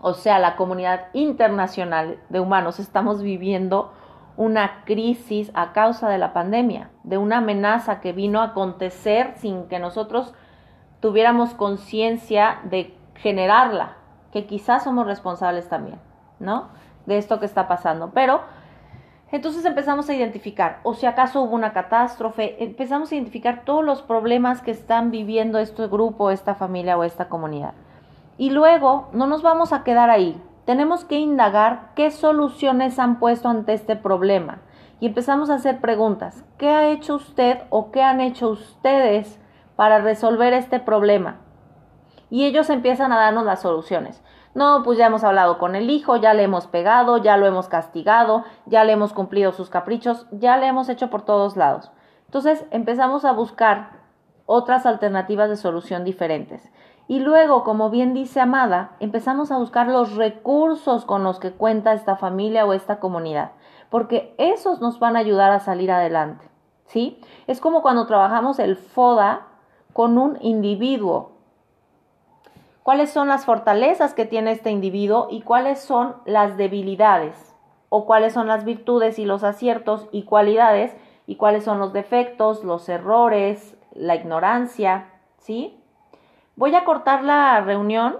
O sea, la comunidad internacional de humanos estamos viviendo una crisis a causa de la pandemia, de una amenaza que vino a acontecer sin que nosotros tuviéramos conciencia de generarla, que quizás somos responsables también. ¿no? De esto que está pasando. Pero entonces empezamos a identificar, o si acaso hubo una catástrofe, empezamos a identificar todos los problemas que están viviendo este grupo, esta familia o esta comunidad. Y luego no nos vamos a quedar ahí. Tenemos que indagar qué soluciones han puesto ante este problema. Y empezamos a hacer preguntas. ¿Qué ha hecho usted o qué han hecho ustedes para resolver este problema? Y ellos empiezan a darnos las soluciones. No, pues ya hemos hablado con el hijo, ya le hemos pegado, ya lo hemos castigado, ya le hemos cumplido sus caprichos, ya le hemos hecho por todos lados. Entonces empezamos a buscar otras alternativas de solución diferentes. Y luego, como bien dice Amada, empezamos a buscar los recursos con los que cuenta esta familia o esta comunidad, porque esos nos van a ayudar a salir adelante. ¿Sí? Es como cuando trabajamos el FODA con un individuo cuáles son las fortalezas que tiene este individuo y cuáles son las debilidades o cuáles son las virtudes y los aciertos y cualidades y cuáles son los defectos, los errores, la ignorancia, ¿sí? Voy a cortar la reunión.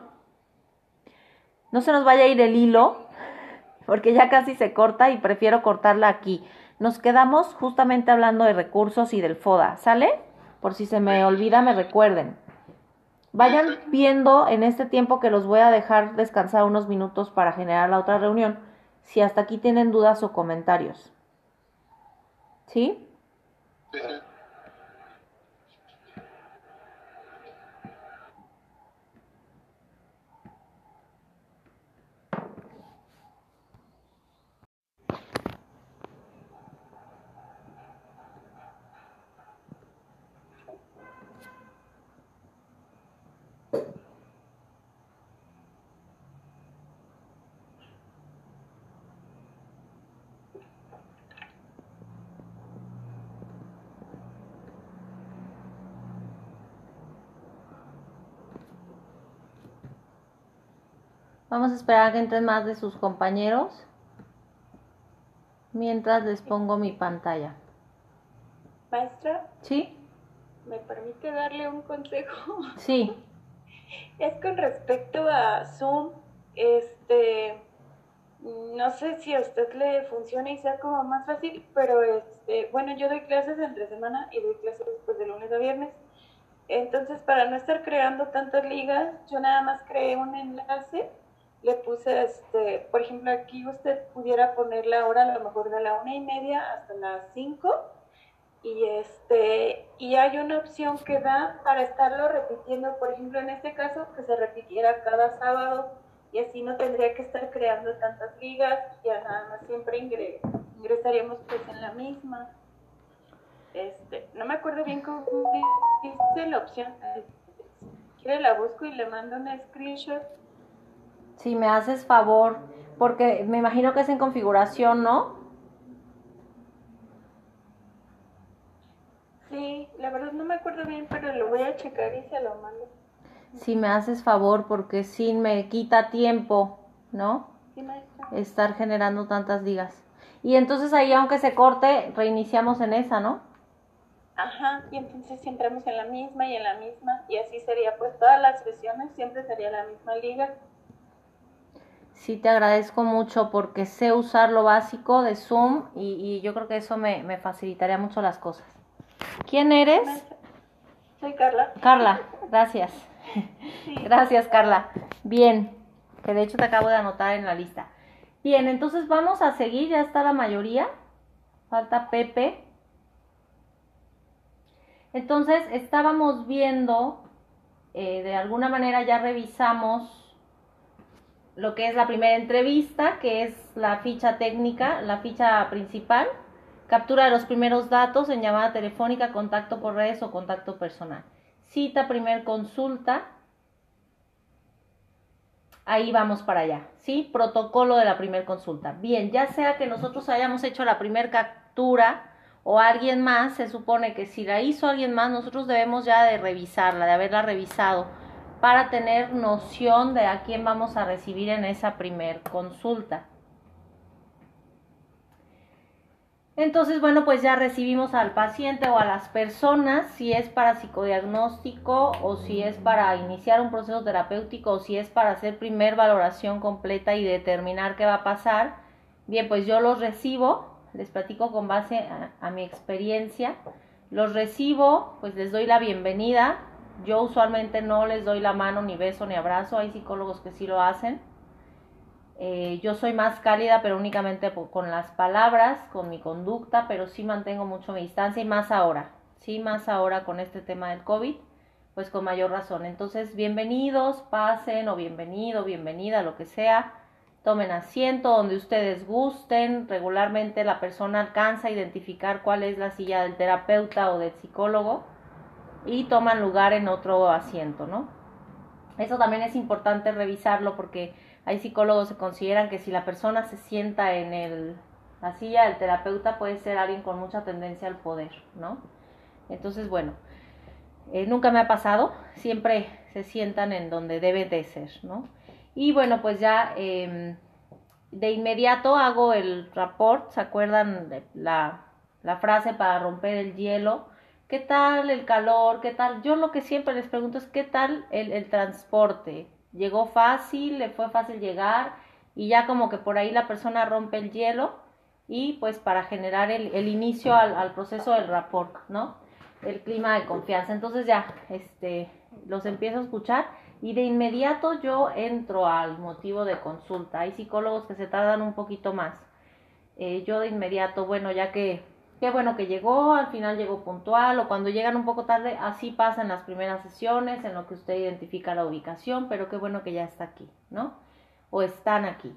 No se nos vaya a ir el hilo porque ya casi se corta y prefiero cortarla aquí. Nos quedamos justamente hablando de recursos y del FODA, ¿sale? Por si se me olvida, me recuerden. Vayan viendo en este tiempo que los voy a dejar descansar unos minutos para generar la otra reunión, si hasta aquí tienen dudas o comentarios. ¿Sí? sí. Vamos a esperar a que entren más de sus compañeros mientras les pongo mi pantalla. Maestra, ¿Sí? ¿me permite darle un consejo? Sí. Es con respecto a Zoom, este, no sé si a usted le funciona y sea como más fácil, pero este, bueno, yo doy clases entre semana y doy clases pues de lunes a viernes. Entonces, para no estar creando tantas ligas, yo nada más creé un enlace, le puse, este, por ejemplo, aquí usted pudiera poner la hora a lo mejor de la una y media hasta las cinco y este y hay una opción que da para estarlo repitiendo, por ejemplo, en este caso que se repitiera cada sábado y así no tendría que estar creando tantas ligas, ya nada más siempre ingre- ingresaríamos pues en la misma. Este, no me acuerdo bien cómo dice la opción. Quiere la busco y le mando un screenshot. Si me haces favor, porque me imagino que es en configuración, ¿no? Sí, la verdad no me acuerdo bien, pero lo voy a checar y se lo mando. Si me haces favor, porque sí me quita tiempo, ¿no? Sí, maestra. Estar generando tantas ligas. Y entonces ahí, aunque se corte, reiniciamos en esa, ¿no? Ajá, y entonces si entramos en la misma y en la misma, y así sería, pues todas las sesiones siempre sería la misma liga. Sí, te agradezco mucho porque sé usar lo básico de Zoom y, y yo creo que eso me, me facilitaría mucho las cosas. ¿Quién eres? Soy Carla. Carla, gracias. Gracias, Carla. Bien, que de hecho te acabo de anotar en la lista. Bien, entonces vamos a seguir, ya está la mayoría. Falta Pepe. Entonces estábamos viendo, eh, de alguna manera ya revisamos lo que es la primera entrevista, que es la ficha técnica, la ficha principal, captura de los primeros datos en llamada telefónica, contacto por redes o contacto personal. Cita, primer consulta. Ahí vamos para allá, ¿sí? Protocolo de la primer consulta. Bien, ya sea que nosotros hayamos hecho la primer captura o alguien más, se supone que si la hizo alguien más, nosotros debemos ya de revisarla, de haberla revisado para tener noción de a quién vamos a recibir en esa primer consulta. Entonces, bueno, pues ya recibimos al paciente o a las personas, si es para psicodiagnóstico o si es para iniciar un proceso terapéutico o si es para hacer primer valoración completa y determinar qué va a pasar. Bien, pues yo los recibo, les platico con base a, a mi experiencia. Los recibo, pues les doy la bienvenida. Yo usualmente no les doy la mano, ni beso, ni abrazo. Hay psicólogos que sí lo hacen. Eh, yo soy más cálida, pero únicamente con las palabras, con mi conducta, pero sí mantengo mucho mi distancia y más ahora, sí, más ahora con este tema del COVID, pues con mayor razón. Entonces, bienvenidos, pasen o bienvenido, bienvenida, lo que sea, tomen asiento donde ustedes gusten. Regularmente la persona alcanza a identificar cuál es la silla del terapeuta o del psicólogo y toman lugar en otro asiento, ¿no? Eso también es importante revisarlo porque hay psicólogos que consideran que si la persona se sienta en el, la silla del terapeuta puede ser alguien con mucha tendencia al poder, ¿no? Entonces, bueno, eh, nunca me ha pasado, siempre se sientan en donde debe de ser, ¿no? Y bueno, pues ya eh, de inmediato hago el rapport, ¿se acuerdan de la frase para romper el hielo? ¿Qué tal el calor? ¿Qué tal? Yo lo que siempre les pregunto es ¿qué tal el, el transporte? ¿Llegó fácil? ¿Le fue fácil llegar? Y ya como que por ahí la persona rompe el hielo y pues para generar el, el inicio al, al proceso del rapport, ¿no? El clima de confianza. Entonces ya, este, los empiezo a escuchar y de inmediato yo entro al motivo de consulta. Hay psicólogos que se tardan un poquito más. Eh, yo de inmediato, bueno, ya que qué bueno que llegó, al final llegó puntual o cuando llegan un poco tarde, así pasan las primeras sesiones en lo que usted identifica la ubicación, pero qué bueno que ya está aquí, ¿no? O están aquí.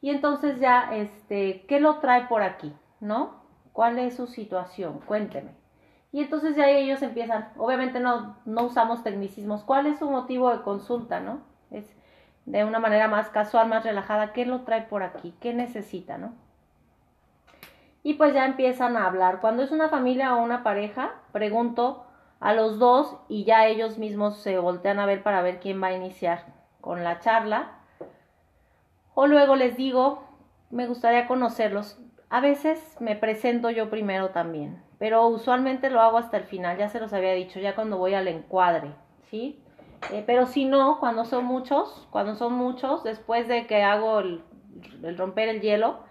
Y entonces ya, este, ¿qué lo trae por aquí, no? ¿Cuál es su situación? Cuénteme. Y entonces ya ellos empiezan, obviamente no, no usamos tecnicismos, ¿cuál es su motivo de consulta, no? Es de una manera más casual, más relajada, ¿qué lo trae por aquí? ¿Qué necesita, no? Y pues ya empiezan a hablar. Cuando es una familia o una pareja, pregunto a los dos y ya ellos mismos se voltean a ver para ver quién va a iniciar con la charla. O luego les digo, me gustaría conocerlos. A veces me presento yo primero también, pero usualmente lo hago hasta el final, ya se los había dicho, ya cuando voy al encuadre, ¿sí? Eh, pero si no, cuando son muchos, cuando son muchos, después de que hago el, el romper el hielo,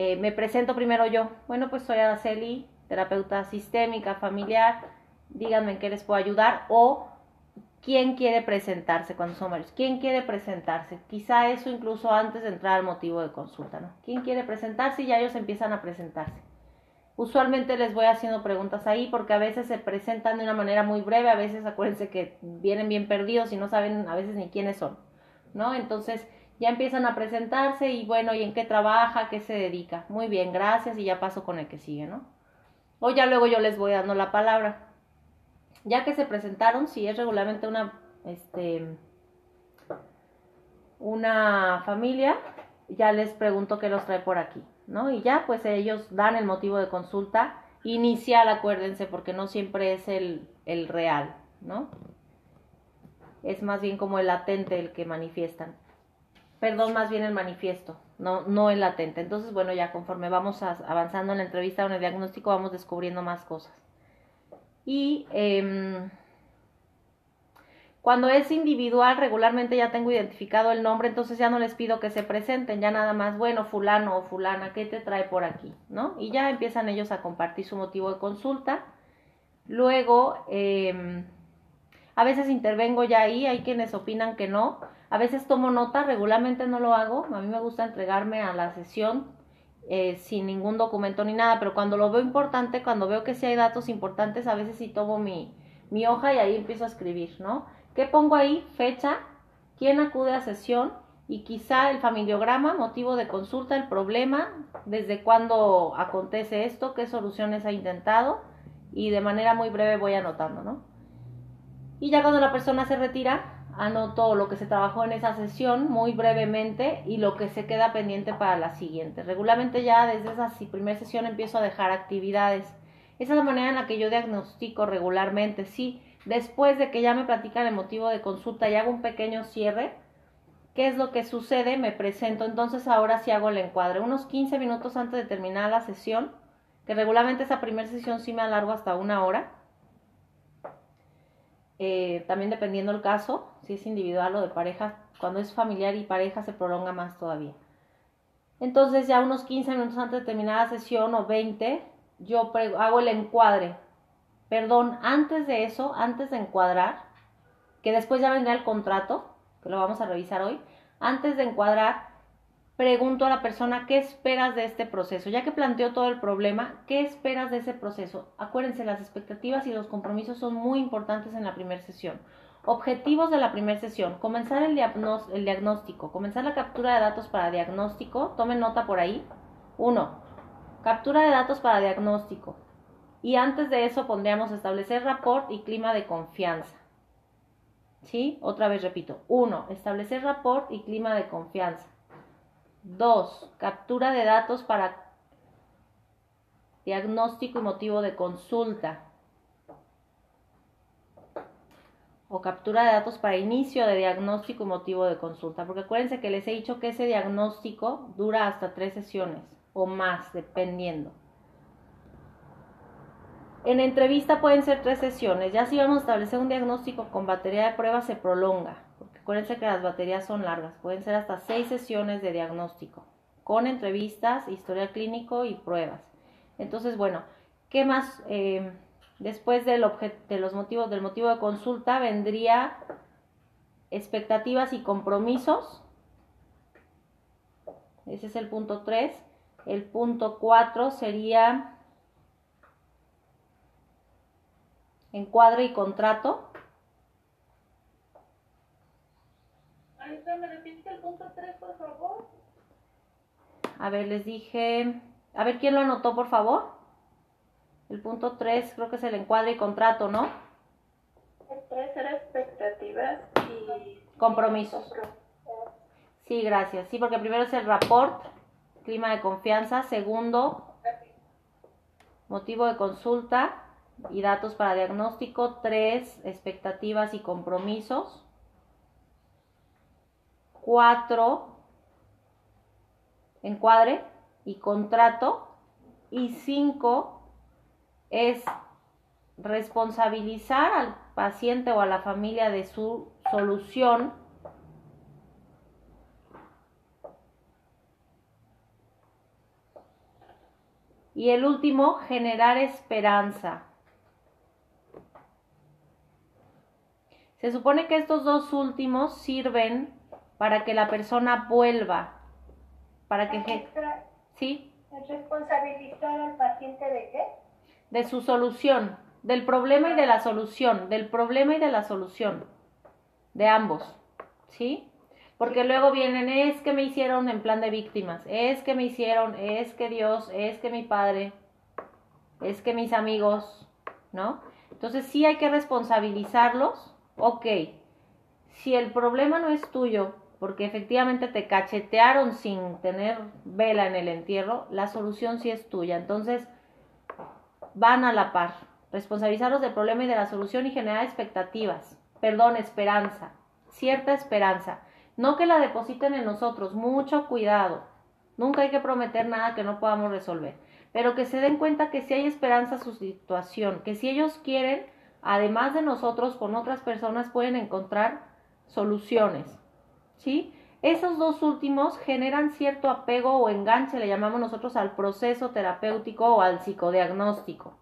eh, me presento primero yo. Bueno, pues soy Araceli, terapeuta sistémica, familiar, díganme en qué les puedo ayudar o quién quiere presentarse cuando son varios. ¿Quién quiere presentarse? Quizá eso incluso antes de entrar al motivo de consulta, ¿no? ¿Quién quiere presentarse? Y ya ellos empiezan a presentarse. Usualmente les voy haciendo preguntas ahí porque a veces se presentan de una manera muy breve, a veces acuérdense que vienen bien perdidos y no saben a veces ni quiénes son, ¿no? Entonces ya empiezan a presentarse y bueno, ¿y en qué trabaja? ¿Qué se dedica? Muy bien, gracias y ya paso con el que sigue, ¿no? O ya luego yo les voy dando la palabra. Ya que se presentaron, si es regularmente una, este, una familia, ya les pregunto qué los trae por aquí. ¿no? Y ya, pues ellos dan el motivo de consulta inicial, acuérdense, porque no siempre es el, el real, ¿no? Es más bien como el latente el que manifiestan. Perdón, más bien el manifiesto, no, no el latente. Entonces, bueno, ya conforme vamos avanzando en la entrevista o en el diagnóstico, vamos descubriendo más cosas. Y eh, cuando es individual, regularmente ya tengo identificado el nombre, entonces ya no les pido que se presenten, ya nada más, bueno, fulano o fulana, ¿qué te trae por aquí? ¿No? Y ya empiezan ellos a compartir su motivo de consulta. Luego, em, a veces intervengo ya ahí, hay quienes opinan que no. A veces tomo nota, regularmente no lo hago. A mí me gusta entregarme a la sesión eh, sin ningún documento ni nada, pero cuando lo veo importante, cuando veo que sí hay datos importantes, a veces sí tomo mi, mi hoja y ahí empiezo a escribir, ¿no? ¿Qué pongo ahí? Fecha, quién acude a sesión y quizá el familiograma, motivo de consulta, el problema, desde cuándo acontece esto, qué soluciones ha intentado y de manera muy breve voy anotando, ¿no? Y ya cuando la persona se retira, anoto lo que se trabajó en esa sesión muy brevemente y lo que se queda pendiente para la siguiente. Regularmente ya desde esa primera sesión empiezo a dejar actividades. Esa es la manera en la que yo diagnostico regularmente, sí Después de que ya me platican el motivo de consulta y hago un pequeño cierre, ¿qué es lo que sucede? Me presento, entonces ahora sí hago el encuadre. Unos 15 minutos antes de terminar la sesión, que regularmente esa primera sesión sí me alargo hasta una hora. Eh, también dependiendo el caso, si es individual o de pareja, cuando es familiar y pareja se prolonga más todavía. Entonces ya unos 15 minutos antes de terminar la sesión o 20, yo hago el encuadre Perdón, antes de eso, antes de encuadrar, que después ya vendrá el contrato, que lo vamos a revisar hoy, antes de encuadrar, pregunto a la persona qué esperas de este proceso. Ya que planteo todo el problema, ¿qué esperas de ese proceso? Acuérdense, las expectativas y los compromisos son muy importantes en la primera sesión. Objetivos de la primera sesión. Comenzar el, el, diagnóstico. Comenzar la captura de datos para diagnóstico. Tomen nota por ahí. Uno, Captura de datos para diagnóstico. Y antes de eso pondríamos establecer rapport y clima de confianza. ¿Sí? Otra vez repito. Uno, Establecer rapport y clima de confianza. Dos, Captura de datos para diagnóstico y motivo de consulta. O captura de datos para inicio de diagnóstico y motivo de consulta. Porque acuérdense que les he dicho que ese diagnóstico dura hasta tres sesiones o más, dependiendo. En entrevista pueden ser tres sesiones. Ya si vamos a establecer un diagnóstico con batería de pruebas se prolonga, acuérdense que las baterías son largas. Pueden ser hasta seis sesiones de diagnóstico, con entrevistas, historial clínico y pruebas. Entonces, bueno, ¿qué más? Eh, después del de los motivos, del motivo de consulta vendría expectativas y compromisos. Ese es el punto 3. El punto 4 sería encuadre y contrato. ¿Me repite el punto 3, por favor? A ver, les dije... A ver, ¿quién lo anotó, por favor? El punto 3 creo que es el encuadre y contrato, ¿no? El 3 era expectativas y... Compromisos. Sí, gracias. Sí, porque primero es el rapport, clima de confianza. Segundo, motivo de consulta y datos para diagnóstico, tres, expectativas y compromisos, cuatro, encuadre y contrato. Y cinco es responsabilizar al paciente o a la familia de su solución Y el último, generar esperanza. Se supone que estos dos últimos sirven para que la persona vuelva, para que... ¿Sí? ¿Responsabilizar al paciente de qué? De su solución, del problema y de la solución, del problema y de la solución, de ambos, ¿sí? Porque luego vienen, es que me hicieron en plan de víctimas, es que me hicieron, es que Dios, es que mi padre, es que mis amigos, ¿no? Entonces sí hay que responsabilizarlos, ok, si el problema no es tuyo, porque efectivamente te cachetearon sin tener vela en el entierro, la solución sí es tuya. Entonces, van a la par. Responsabilizarlos del problema y de la solución y generar expectativas. Perdón, esperanza. Cierta esperanza. No que la depositen en nosotros, mucho cuidado. Nunca hay que prometer nada que no podamos resolver. Pero que se den cuenta que si hay esperanza a su situación, que si ellos quieren, además de nosotros, con otras personas pueden encontrar soluciones. ¿Sí? Esos dos últimos generan cierto apego o enganche, le llamamos nosotros al proceso terapéutico o al psicodiagnóstico.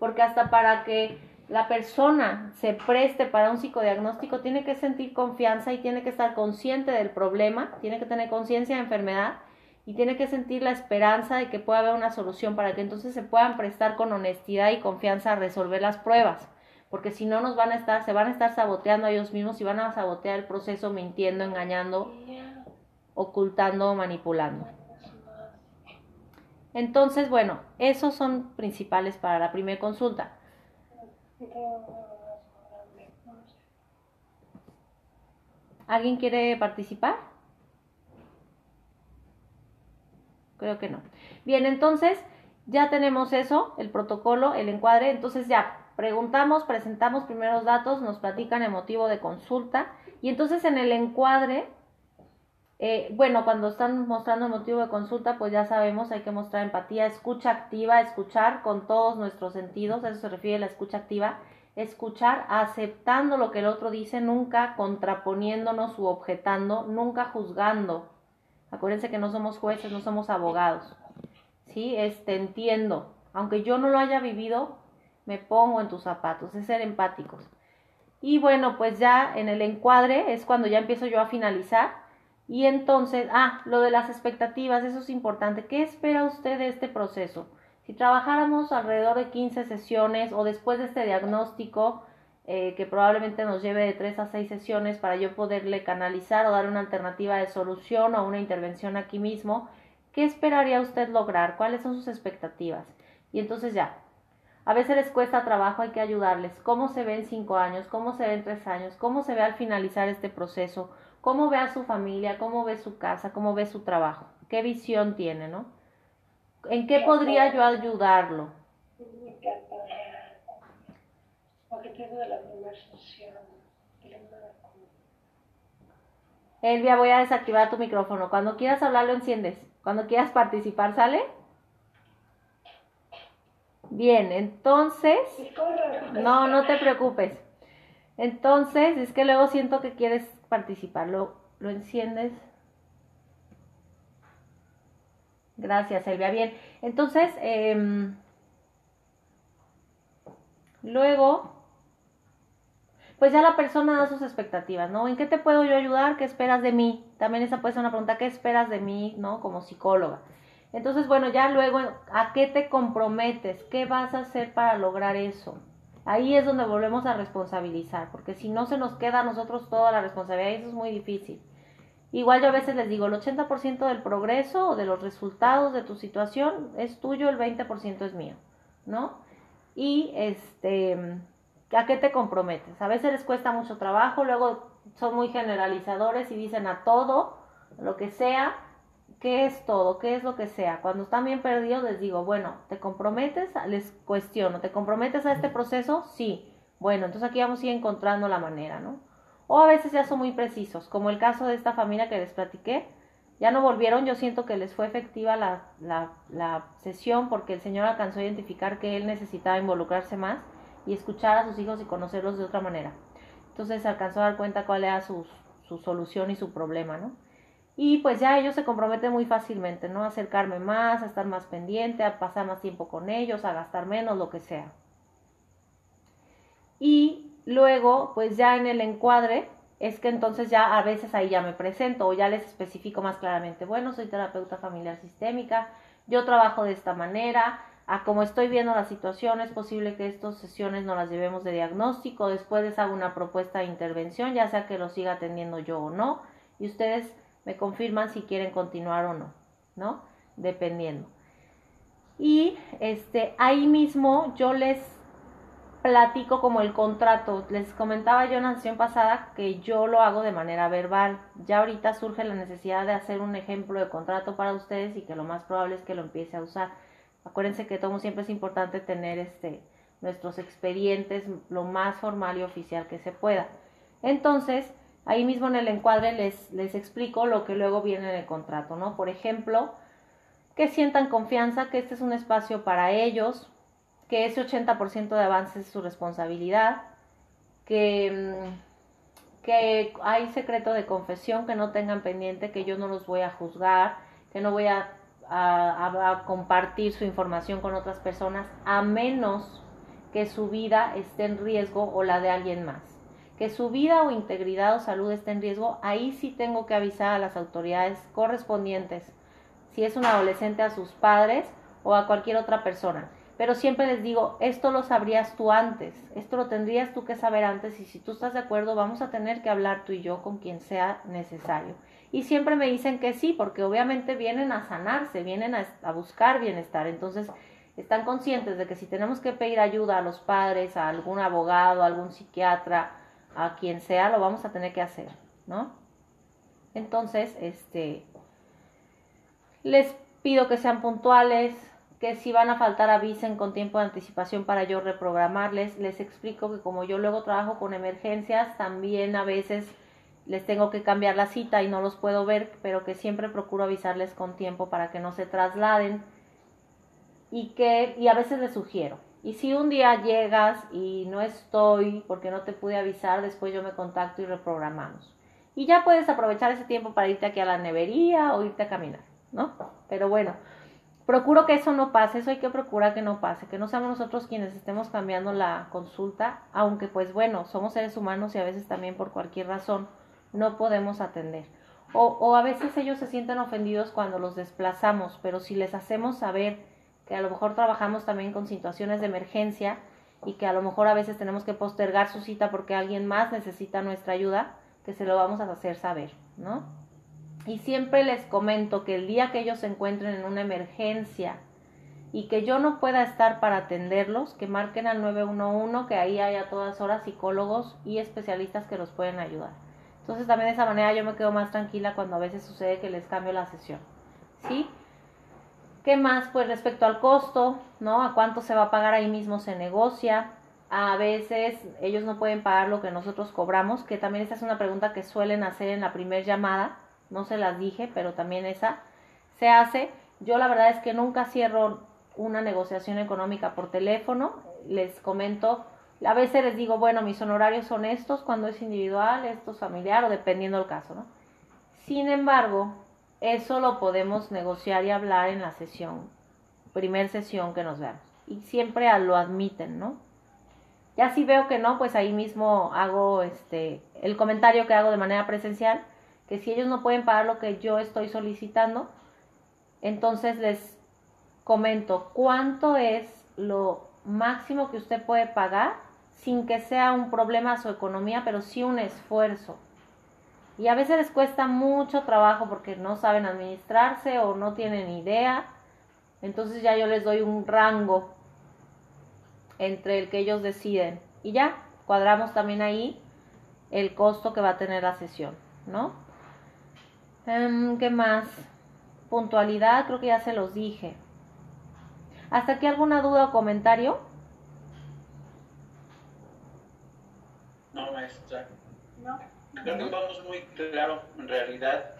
Porque hasta para que la persona se preste para un psicodiagnóstico, tiene que sentir confianza y tiene que estar consciente del problema, tiene que tener conciencia de enfermedad y tiene que sentir la esperanza de que pueda haber una solución para que entonces se puedan prestar con honestidad y confianza a resolver las pruebas, porque si no nos van a estar, se van a estar saboteando ellos mismos y van a sabotear el proceso mintiendo, engañando, ocultando, manipulando. Entonces, bueno, esos son principales para la primera consulta. ¿Alguien quiere participar? Creo que no. Bien, entonces ya tenemos eso, el protocolo, el encuadre. Entonces ya preguntamos, presentamos primeros datos, nos platican el motivo de consulta. Y entonces en el encuadre, eh, bueno, cuando están mostrando el motivo de consulta, pues ya sabemos, hay que mostrar empatía, escucha activa, escuchar con todos nuestros sentidos, a eso se refiere la escucha activa escuchar aceptando lo que el otro dice, nunca contraponiéndonos u objetando, nunca juzgando. Acuérdense que no somos jueces, no somos abogados. ¿Sí? Este, entiendo. Aunque yo no lo haya vivido, me pongo en tus zapatos, es ser empáticos. Y bueno, pues ya en el encuadre es cuando ya empiezo yo a finalizar. Y entonces, ah, lo de las expectativas, eso es importante. ¿Qué espera usted de este proceso? Si trabajáramos alrededor de 15 sesiones o después de este diagnóstico, eh, que probablemente nos lleve de 3 a 6 sesiones para yo poderle canalizar o dar una alternativa de solución o una intervención aquí mismo, ¿qué esperaría usted lograr? ¿Cuáles son sus expectativas? Y entonces ya, a veces les cuesta trabajo, hay que ayudarles. ¿Cómo se ve en 5 años? ¿Cómo se ve en 3 años? ¿Cómo se ve al finalizar este proceso? ¿Cómo ve a su familia? ¿Cómo ve su casa? ¿Cómo ve su trabajo? ¿Qué visión tiene, no? ¿En qué podría yo ayudarlo? Elvia, voy a desactivar tu micrófono. Cuando quieras hablar lo enciendes. Cuando quieras participar, ¿sale? Bien, entonces... No, no te preocupes. Entonces, es que luego siento que quieres participar. Lo, lo enciendes. Gracias, Elvia. Bien, entonces, em, luego, pues ya la persona da sus expectativas, ¿no? ¿En qué te puedo yo ayudar? ¿Qué esperas de mí? También esa puede ser una pregunta, ¿qué esperas de mí, ¿no? Como psicóloga. Entonces, bueno, ya luego, ¿a qué te comprometes? ¿Qué vas a hacer para lograr eso? Ahí es donde volvemos a responsabilizar, porque si no se nos queda a nosotros toda la responsabilidad, eso es muy difícil. Igual yo a veces les digo, el 80% del progreso o de los resultados de tu situación es tuyo, el 20% es mío, ¿no? Y este, ¿a qué te comprometes? A veces les cuesta mucho trabajo, luego son muy generalizadores y dicen a todo, lo que sea, ¿qué es todo? ¿Qué es lo que sea? Cuando están bien perdidos les digo, bueno, ¿te comprometes? Les cuestiono, ¿te comprometes a este proceso? Sí. Bueno, entonces aquí vamos a ir encontrando la manera, ¿no? O a veces ya son muy precisos, como el caso de esta familia que les platiqué, Ya no volvieron, yo siento que les fue efectiva la, la, la sesión porque el Señor alcanzó a identificar que él necesitaba involucrarse más y escuchar a sus hijos y conocerlos de otra manera. Entonces alcanzó a dar cuenta cuál era su, su solución y su problema, ¿no? Y pues ya ellos se comprometen muy fácilmente, ¿no? A acercarme más, a estar más pendiente, a pasar más tiempo con ellos, a gastar menos, lo que sea. Y luego, pues ya en el encuadre, es que entonces ya a veces ahí ya me presento o ya les especifico más claramente, bueno, soy terapeuta familiar sistémica, yo trabajo de esta manera, a como estoy viendo la situación, es posible que estas sesiones no las llevemos de diagnóstico, después les hago una propuesta de intervención, ya sea que lo siga atendiendo yo o no, y ustedes me confirman si quieren continuar o no, ¿no? Dependiendo. Y este, ahí mismo yo les platico como el contrato. Les comentaba yo en la sesión pasada que yo lo hago de manera verbal. Ya ahorita surge la necesidad de hacer un ejemplo de contrato para ustedes y que lo más probable es que lo empiece a usar. Acuérdense que todo siempre es importante tener este nuestros expedientes lo más formal y oficial que se pueda. Entonces, ahí mismo en el encuadre les, les explico lo que luego viene en el contrato, ¿no? Por ejemplo, que sientan confianza, que este es un espacio para ellos, que ese 80% de avance es su responsabilidad, que, mm, que hay secreto de confesión, que no tengan pendiente, que yo no los voy a juzgar, que no voy a, a, compartir su información con otras personas, a menos que su vida esté en riesgo o la de alguien más. Que su vida o integridad o salud esté en riesgo, ahí sí tengo que avisar a las autoridades correspondientes, si es un adolescente a sus padres o a cualquier otra persona pero siempre les digo, esto lo sabrías tú antes, esto lo tendrías tú que saber antes y si tú estás de acuerdo vamos a tener que hablar tú y yo con quien sea necesario. Y siempre me dicen que sí, porque obviamente vienen a sanarse, vienen a, buscar bienestar, entonces están conscientes de que si tenemos que pedir ayuda a los padres, a algún abogado, a algún psiquiatra, a quien sea, lo vamos a tener que hacer, ¿no? Entonces, este, les pido que sean puntuales, que si van a faltar avisen con tiempo de anticipación para yo reprogramarles. Les explico que como yo luego trabajo con emergencias, también a veces les tengo que cambiar la cita y no los puedo ver, pero que siempre procuro avisarles con tiempo para que no se trasladen y que y a veces les sugiero. Y si un día llegas y no estoy porque no te pude avisar, después yo me contacto y reprogramamos. Y ya puedes aprovechar ese tiempo para irte aquí a la nevería o irte a caminar, ¿no? Pero bueno, Procuro que eso no pase, eso hay que procurar que no pase, que no seamos nosotros quienes estemos cambiando la consulta, aunque pues bueno, somos seres humanos y a veces también por cualquier razón no podemos atender. O, o a veces ellos se sienten ofendidos cuando los desplazamos, pero si les hacemos saber que a lo mejor trabajamos también con situaciones de emergencia y que a lo mejor a veces tenemos que postergar su cita porque alguien más necesita nuestra ayuda, que se lo vamos a hacer saber, ¿no? Y siempre les comento que el día que ellos se encuentren en una emergencia y que yo no pueda estar para atenderlos, que marquen al 911, que ahí hay a todas horas psicólogos y especialistas que los pueden ayudar. Entonces también de esa manera yo me quedo más tranquila cuando a veces sucede que les cambio la sesión. ¿Sí? ¿Qué más? Pues respecto al costo, ¿no? A cuánto se va a pagar ahí mismo se negocia. A veces ellos no pueden pagar lo que nosotros cobramos, que también esa es una pregunta que suelen hacer en la primera llamada no se las dije, pero también esa se hace. Yo la verdad es que nunca cierro una negociación económica por teléfono, les comento, a veces les digo, bueno, mis honorarios son estos cuando es individual, estos familiar o dependiendo del caso, ¿no? Sin embargo, eso lo podemos negociar y hablar en la sesión, primer sesión que nos veamos. Y siempre lo admiten, ¿no? Ya si veo que no, pues ahí mismo hago este el comentario que hago de manera presencial que si ellos no pueden pagar lo que yo estoy solicitando, entonces les comento cuánto es lo máximo que usted puede pagar sin que sea un problema a su economía, pero sí un esfuerzo. Y a veces les cuesta mucho trabajo porque no saben administrarse o no tienen idea. Entonces ya yo les doy un rango entre el que ellos deciden. Y ya cuadramos también ahí el costo que va a tener la sesión, ¿no? Em, ¿Qué más? Puntualidad, creo que ya se los dije. ¿Hasta aquí alguna duda o comentario? No, maestra. No. Creo que vamos muy claro, en realidad.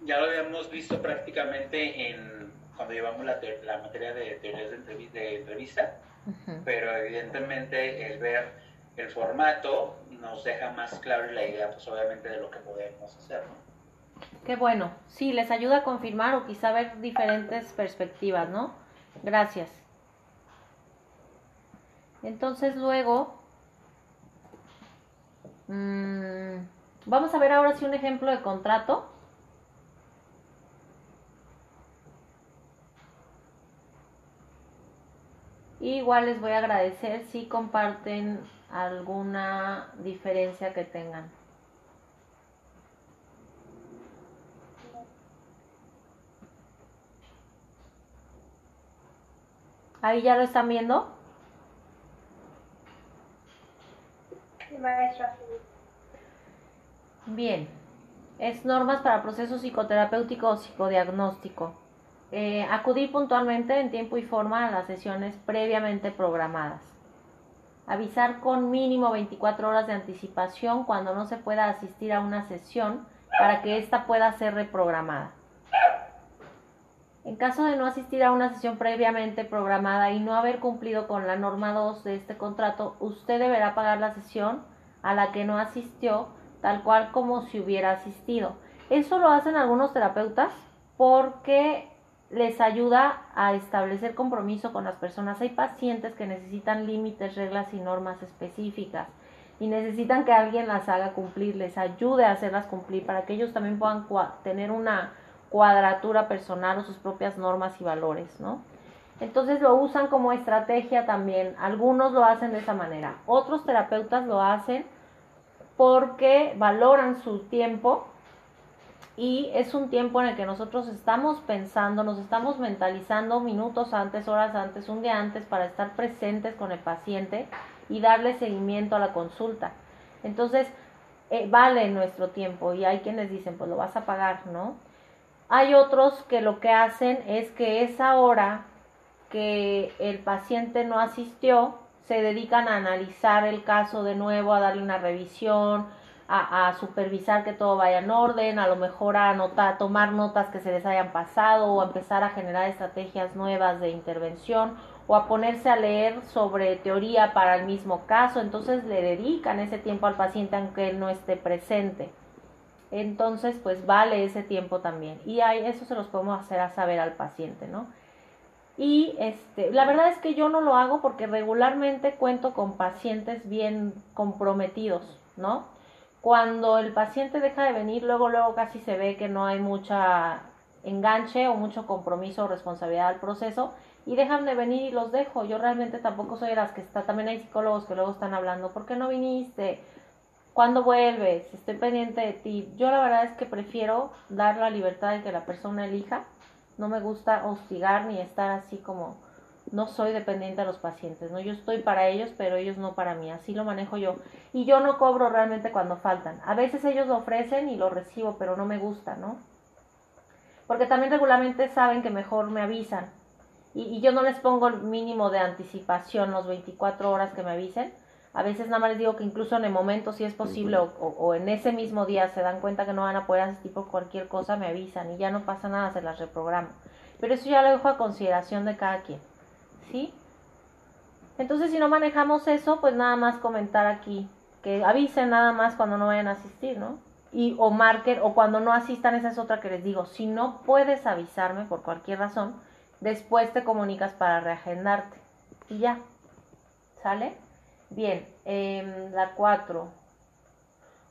ya lo habíamos visto prácticamente en cuando llevamos la, la materia de teorías de, de entrevista, pero evidentemente el ver el formato nos deja más claro la idea, pues obviamente, de lo que podemos hacer, ¿no? Qué bueno. Sí, les ayuda a confirmar o quizá ver diferentes perspectivas, ¿no? Gracias. Entonces luego, mmm, vamos a ver ahora sí un ejemplo de contrato. igual les voy a agradecer si comparten alguna diferencia que tengan. ¿Ahí ya lo están viendo? Bien, es normas para proceso psicoterapéutico o psicodiagnóstico. Eh, acudir puntualmente en tiempo y forma a las sesiones previamente programadas. Avisar con mínimo 24 horas de anticipación cuando no se pueda asistir a una sesión para que ésta pueda ser reprogramada. En caso de no asistir a una sesión previamente programada y no haber cumplido con la norma 2 de este contrato, usted deberá pagar la sesión a la que no asistió, tal cual como si hubiera asistido. Eso lo hacen algunos terapeutas porque les ayuda a establecer compromiso con las personas. Hay pacientes que necesitan límites, reglas y normas específicas y necesitan que alguien las haga cumplir, les ayude a hacerlas cumplir para que ellos también puedan tener una cuadratura personal o sus propias normas y valores, ¿no? Entonces lo usan como estrategia también. Algunos lo hacen de esa manera. Otros terapeutas lo hacen porque valoran su tiempo y es un tiempo en el que nosotros estamos pensando, nos estamos mentalizando minutos antes, horas antes, un día antes para estar presentes con el paciente y darle seguimiento a la consulta. Entonces, eh, vale nuestro tiempo y hay quienes dicen, pues lo vas a pagar, ¿no? Hay otros que lo que hacen es que esa hora que el paciente no asistió, se dedican a analizar el caso de nuevo, a darle una revisión, a, supervisar que todo vaya en orden, a lo mejor a anotar, tomar notas que se les hayan pasado o a empezar a generar estrategias nuevas de intervención o a ponerse a leer sobre teoría para el mismo caso. Entonces le dedican ese tiempo al paciente aunque él no esté presente entonces pues vale ese tiempo también y eso se los podemos hacer a saber al paciente, ¿no? Y este, la verdad es que yo no lo hago porque regularmente cuento con pacientes bien comprometidos, ¿no? Cuando el paciente deja de venir, luego luego casi se ve que no hay mucha enganche o mucho compromiso o responsabilidad al proceso y dejan de venir y los dejo. Yo realmente tampoco soy de las que está, también hay psicólogos que luego están hablando, ¿por qué no viniste? ¿Cuándo vuelves? Estoy pendiente de ti. Yo la verdad es que prefiero dar la libertad de que la persona elija. No me gusta hostigar ni estar así como no soy dependiente de los pacientes, ¿no? Yo estoy para ellos, pero ellos no para mí, así lo manejo yo. Y yo no cobro realmente cuando faltan. A veces ellos lo ofrecen y lo recibo, pero no me gusta, ¿no? Porque también regularmente saben que mejor me avisan. Y, y yo no les pongo el mínimo de anticipación, los 24 horas que me avisen, a veces nada más les digo que incluso en el momento, si es posible, o, en ese mismo día se dan cuenta que no van a poder asistir por cualquier cosa, me avisan y ya no pasa nada, se las reprogramo. Pero eso ya lo dejo a consideración de cada quien. ¿Sí? Entonces, si no manejamos eso, pues nada más comentar aquí. Que avisen nada más cuando no vayan a asistir, ¿no? Y, o marquen, o cuando no asistan, esa es otra que les digo. Si no puedes avisarme por cualquier razón, después te comunicas para reagendarte. Y ya. ¿Sale? Bien, em, la 4.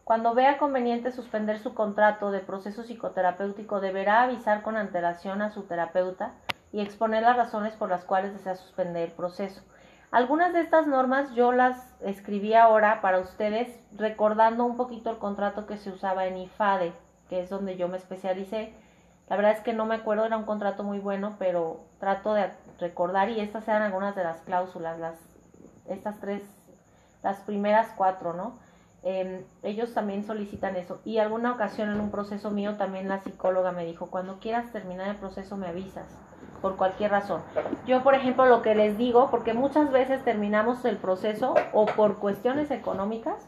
Cuando vea conveniente suspender su contrato de proceso psicoterapéutico, deberá avisar con antelación a su terapeuta y exponer las razones por las cuales desea suspender el proceso. Algunas de estas normas yo las escribí ahora para ustedes recordando un poquito el contrato que se usaba en IFADE, que es donde yo me especialicé. La verdad es que no me acuerdo, era un contrato muy bueno, pero trato de recordar y estas eran algunas de las cláusulas, las, estas tres las primeras cuatro, ¿no? Em, ellos también solicitan eso. Y alguna ocasión en un proceso mío también la psicóloga me dijo, cuando quieras terminar el proceso me avisas, por cualquier razón. Yo, por ejemplo, lo que les digo, porque muchas veces terminamos el proceso o por cuestiones económicas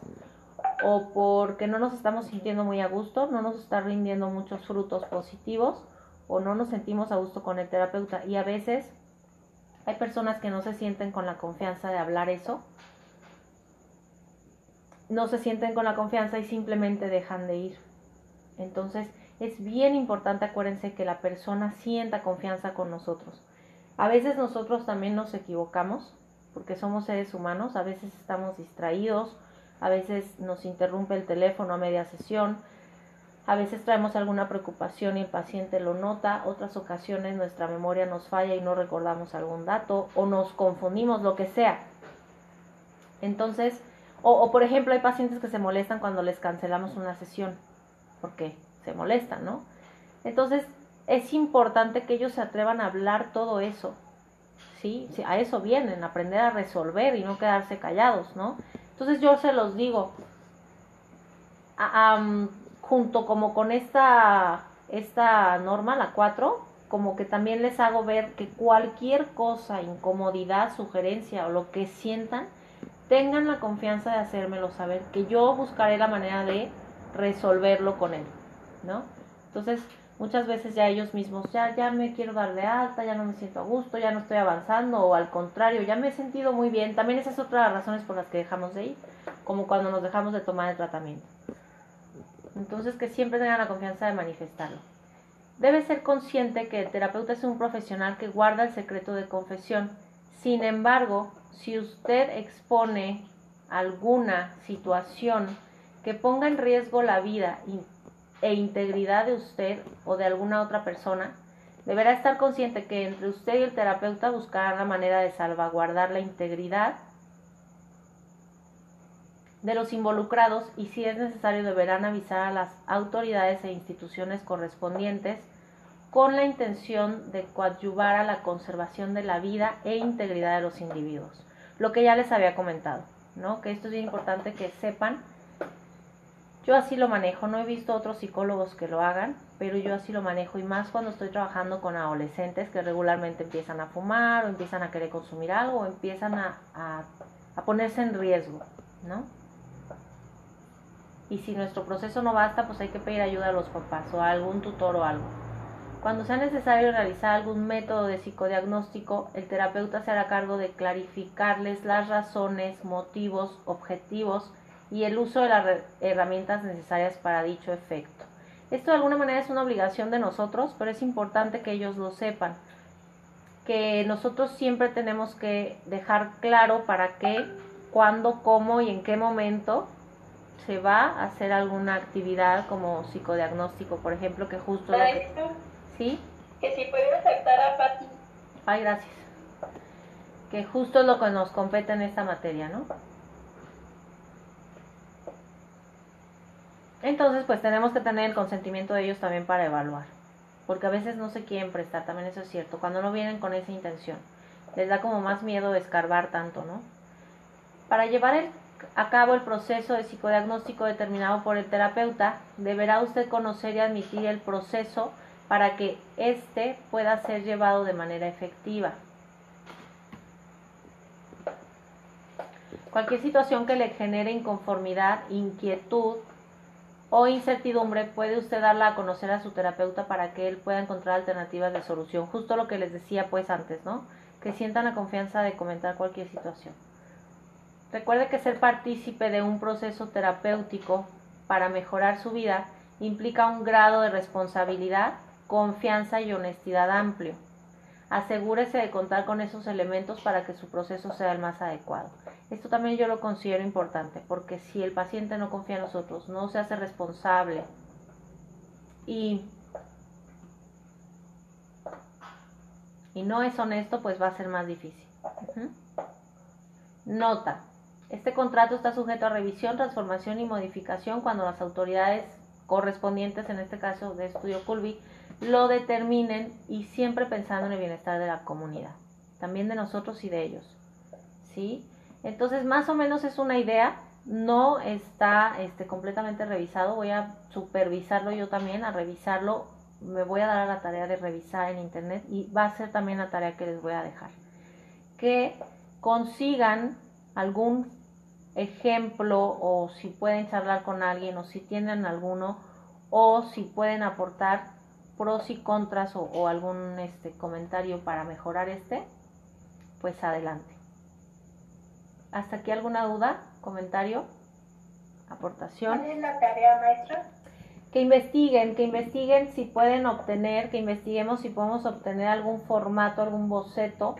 o porque no nos estamos sintiendo muy a gusto, no nos está rindiendo muchos frutos positivos o no nos sentimos a gusto con el terapeuta. Y a veces hay personas que no se sienten con la confianza de hablar eso, no se sienten con la confianza y simplemente dejan de ir. Entonces es bien importante, acuérdense, que la persona sienta confianza con nosotros. A veces nosotros también nos equivocamos, porque somos seres humanos, a veces estamos distraídos, a veces nos interrumpe el teléfono a media sesión, a veces traemos alguna preocupación y el paciente lo nota, otras ocasiones nuestra memoria nos falla y no recordamos algún dato o nos confundimos, lo que sea. Entonces, o, por ejemplo, hay pacientes que se molestan cuando les cancelamos una sesión, porque se molestan, ¿no? Entonces, es importante que ellos se atrevan a hablar todo eso, ¿sí? A eso vienen, aprender a resolver y no quedarse callados, ¿no? Entonces yo se los digo, junto como con esta, esta norma, la 4, como que también les hago ver que cualquier cosa, incomodidad, sugerencia o lo que sientan, tengan la confianza de hacérmelo saber, que yo buscaré la manera de resolverlo con él, ¿no? Entonces, muchas veces ya ellos mismos, ya, ya me quiero dar de alta, ya no me siento a gusto, ya no estoy avanzando, o al contrario, ya me he sentido muy bien. También esas es otra de las razones por las que dejamos de ir, como cuando nos dejamos de tomar el tratamiento. Entonces, que siempre tengan la confianza de manifestarlo. Debe ser consciente que el terapeuta es un profesional que guarda el secreto de confesión. Sin embargo, si usted expone alguna situación que ponga en riesgo la vida e integridad de usted o de alguna otra persona, deberá estar consciente que entre usted y el terapeuta buscarán la manera de salvaguardar la integridad de los involucrados y si es necesario deberán avisar a las autoridades e instituciones correspondientes con la intención de coadyuvar a la conservación de la vida e integridad de los individuos lo que ya les había comentado, ¿no? Que esto es bien importante que sepan. Yo así lo manejo, no he visto otros psicólogos que lo hagan, pero yo así lo manejo y más cuando estoy trabajando con adolescentes que regularmente empiezan a fumar o empiezan a querer consumir algo o empiezan a, a, a ponerse en riesgo, ¿no? Y si nuestro proceso no basta, pues hay que pedir ayuda a los papás o a algún tutor o algo. Cuando sea necesario realizar algún método de psicodiagnóstico, el terapeuta se hará cargo de clarificarles las razones, motivos, objetivos y el uso de las herramientas necesarias para dicho efecto. Esto de alguna manera es una obligación de nosotros, pero es importante que ellos lo sepan, que nosotros siempre tenemos que dejar claro para qué, cuándo, cómo y en qué momento se va a hacer alguna actividad como psicodiagnóstico, por ejemplo, que justo... Que si puede aceptar a Pati. Ay, gracias. Que justo es lo que nos compete en esta materia, ¿no? Entonces, pues tenemos que tener el consentimiento de ellos también para evaluar. Porque a veces no se quieren prestar, también eso es cierto. Cuando no vienen con esa intención, les da como más miedo escarbar tanto, ¿no? Para llevar a cabo el proceso de psicodiagnóstico determinado por el terapeuta, deberá usted conocer y admitir el proceso para que éste pueda ser llevado de manera efectiva. Cualquier situación que le genere inconformidad, inquietud o incertidumbre puede usted darla a conocer a su terapeuta para que él pueda encontrar alternativas de solución. Justo lo que les decía pues antes, ¿no? Que sientan la confianza de comentar cualquier situación. Recuerde que ser partícipe de un proceso terapéutico para mejorar su vida implica un grado de responsabilidad confianza y honestidad amplio. Asegúrese de contar con esos elementos para que su proceso sea el más adecuado. Esto también yo lo considero importante, porque si el paciente no confía en nosotros, no se hace responsable y, y no es honesto, pues va a ser más difícil. Nota. Este contrato está sujeto a revisión, transformación y modificación cuando las autoridades correspondientes, en este caso de Estudio Culvi, lo determinen y siempre pensando en el bienestar de la comunidad, también de nosotros y de ellos. ¿Sí? Entonces, más o menos es una idea, no está este, completamente revisado, voy a supervisarlo yo también, a revisarlo, me voy a dar a la tarea de revisar en internet y va a ser también la tarea que les voy a dejar. Que consigan algún ejemplo o si pueden charlar con alguien o si tienen alguno o si pueden aportar pros y contras o, algún este comentario para mejorar este, pues adelante. ¿Hasta aquí alguna duda, comentario, aportación? ¿Cuál es la tarea, maestra? Que investiguen, que investiguen si pueden obtener, que investiguemos si podemos obtener algún formato, algún boceto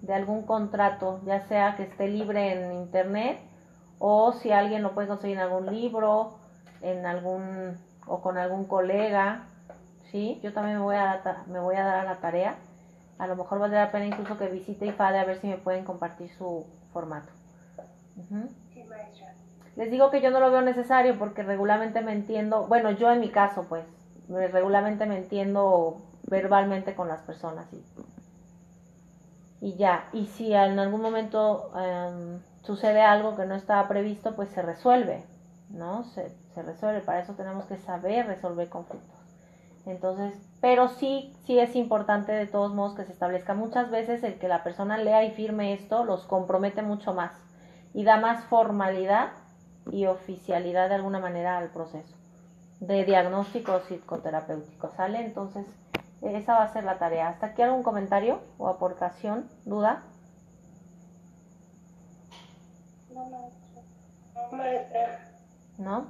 de algún contrato, ya sea que esté libre en internet o si alguien lo puede conseguir en algún libro, en algún o con algún colega, ¿sí? Yo también me voy a, me voy a dar a la tarea. A lo mejor valdría la pena incluso que visite IFADE a ver si me pueden compartir su formato. Les digo que yo no lo veo necesario porque regularmente me entiendo, bueno, yo en mi caso pues, regularmente me entiendo verbalmente con las personas y, y ya. Y si en algún momento em, sucede algo que no estaba previsto, pues se resuelve, ¿no? Se, se resuelve. Para eso tenemos que saber resolver conflictos. Entonces, pero sí, sí es importante de todos modos que se establezca. Muchas veces el que la persona lea y firme esto los compromete mucho más y da más formalidad y oficialidad de alguna manera al proceso de diagnóstico psicoterapéutico. ¿Sale? Entonces, esa va a ser la tarea. ¿Hasta aquí algún comentario o aportación, duda? No, maestra. ¿No?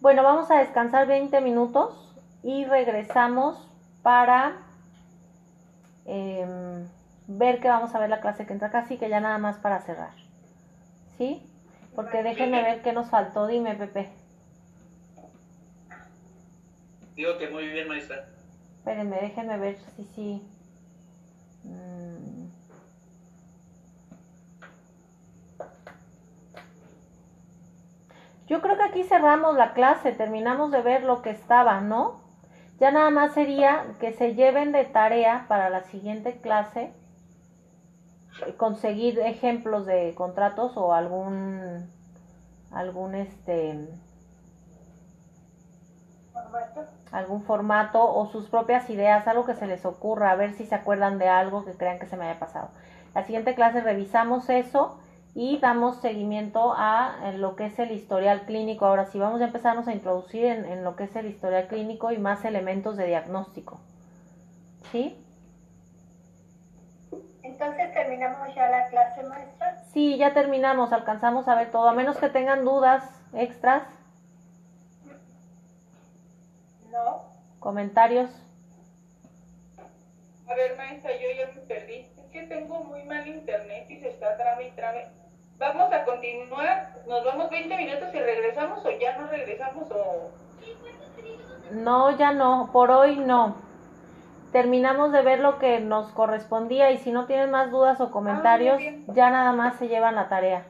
Bueno, vamos a descansar 20 minutos y regresamos para em, ver que vamos a ver la clase que entra casi que ya nada más para cerrar. ¿Sí? Porque déjenme ver qué nos faltó. Dime, Pepe. Digo que muy bien, maestra. Espérenme, déjenme ver si sí. Mm. Yo creo que aquí cerramos la clase, terminamos de ver lo que estaba, ¿no? Ya nada más sería que se lleven de tarea para la siguiente clase conseguir ejemplos de contratos o algún algún este algún formato o sus propias ideas, algo que se les ocurra, a ver si se acuerdan de algo que crean que se me haya pasado. La siguiente clase revisamos eso y damos seguimiento a lo que es el historial clínico. Ahora sí, vamos a empezarnos a introducir en, en lo que es el historial clínico y más elementos de diagnóstico. ¿Sí? Entonces terminamos ya la clase maestra. Sí, ya terminamos, alcanzamos a ver todo, a menos que tengan dudas extras. No. ¿Comentarios? A ver, maestra, yo ya me perdí. Es que tengo muy mal internet y se está trame y trame. Vamos a continuar, nos vamos 20 minutos y regresamos o ya no regresamos o... No, ya no, por hoy no terminamos de ver lo que nos correspondía y si no tienen más dudas o Ah, comentarios, ya nada más se llevan la tarea.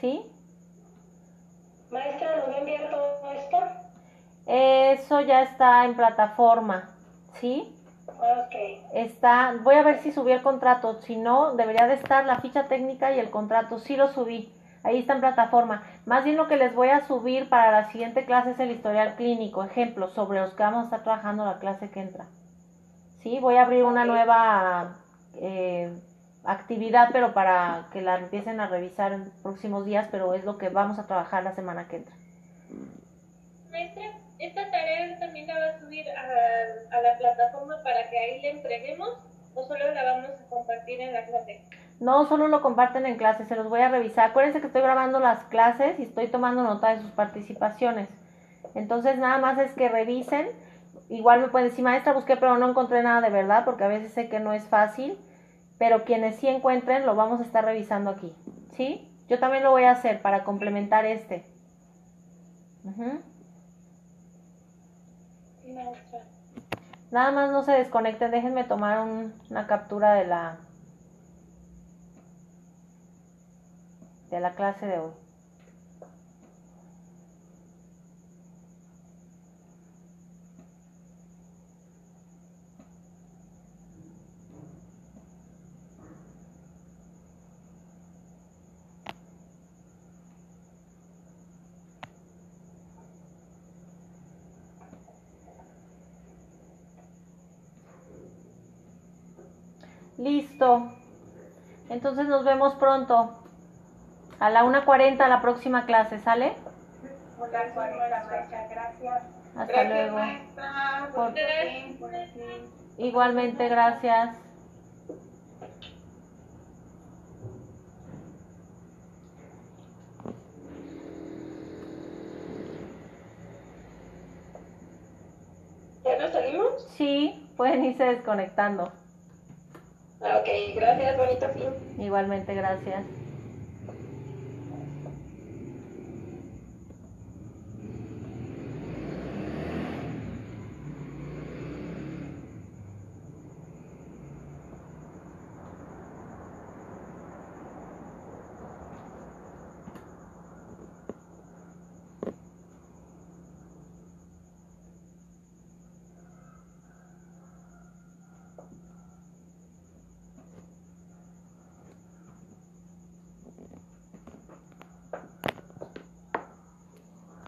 ¿Sí? Maestra, ¿nos va a enviar todo esto? Eso ya está en plataforma. ¿Sí? Está, voy a ver si subí el contrato, si no, debería de estar la ficha técnica y el contrato, sí lo subí. Ahí está en plataforma. Más bien lo que les voy a subir para la siguiente clase es el historial clínico, ejemplos sobre los que vamos a estar trabajando la clase que entra. Sí, voy a abrir una nueva eh, actividad, pero para que la empiecen a revisar en próximos días, pero es lo que vamos a trabajar la semana que entra. Maestra, ¿esta tarea también la va a subir a, la plataforma para que ahí le entreguemos o solo la vamos a compartir en la clase? No, solo lo comparten en clase, se los voy a revisar. Acuérdense que estoy grabando las clases y estoy tomando nota de sus participaciones. Entonces, nada más es que revisen Igual me pueden decir, maestra, busqué pero no encontré nada de verdad, porque a veces sé que no es fácil, pero quienes sí encuentren lo vamos a estar revisando aquí, ¿sí? Yo también lo voy a hacer para complementar este. Nada más no se desconecten, déjenme tomar una captura de la de la clase de hoy. Listo. Entonces nos vemos pronto. A la 1.40 la próxima clase, ¿sale? Gracias. Hasta Gracias, luego. maestra. Por- aquí. Igualmente, gracias. ¿Ya nos salimos? Sí, pueden irse desconectando. Ok, gracias, bonito fin. Igualmente, gracias.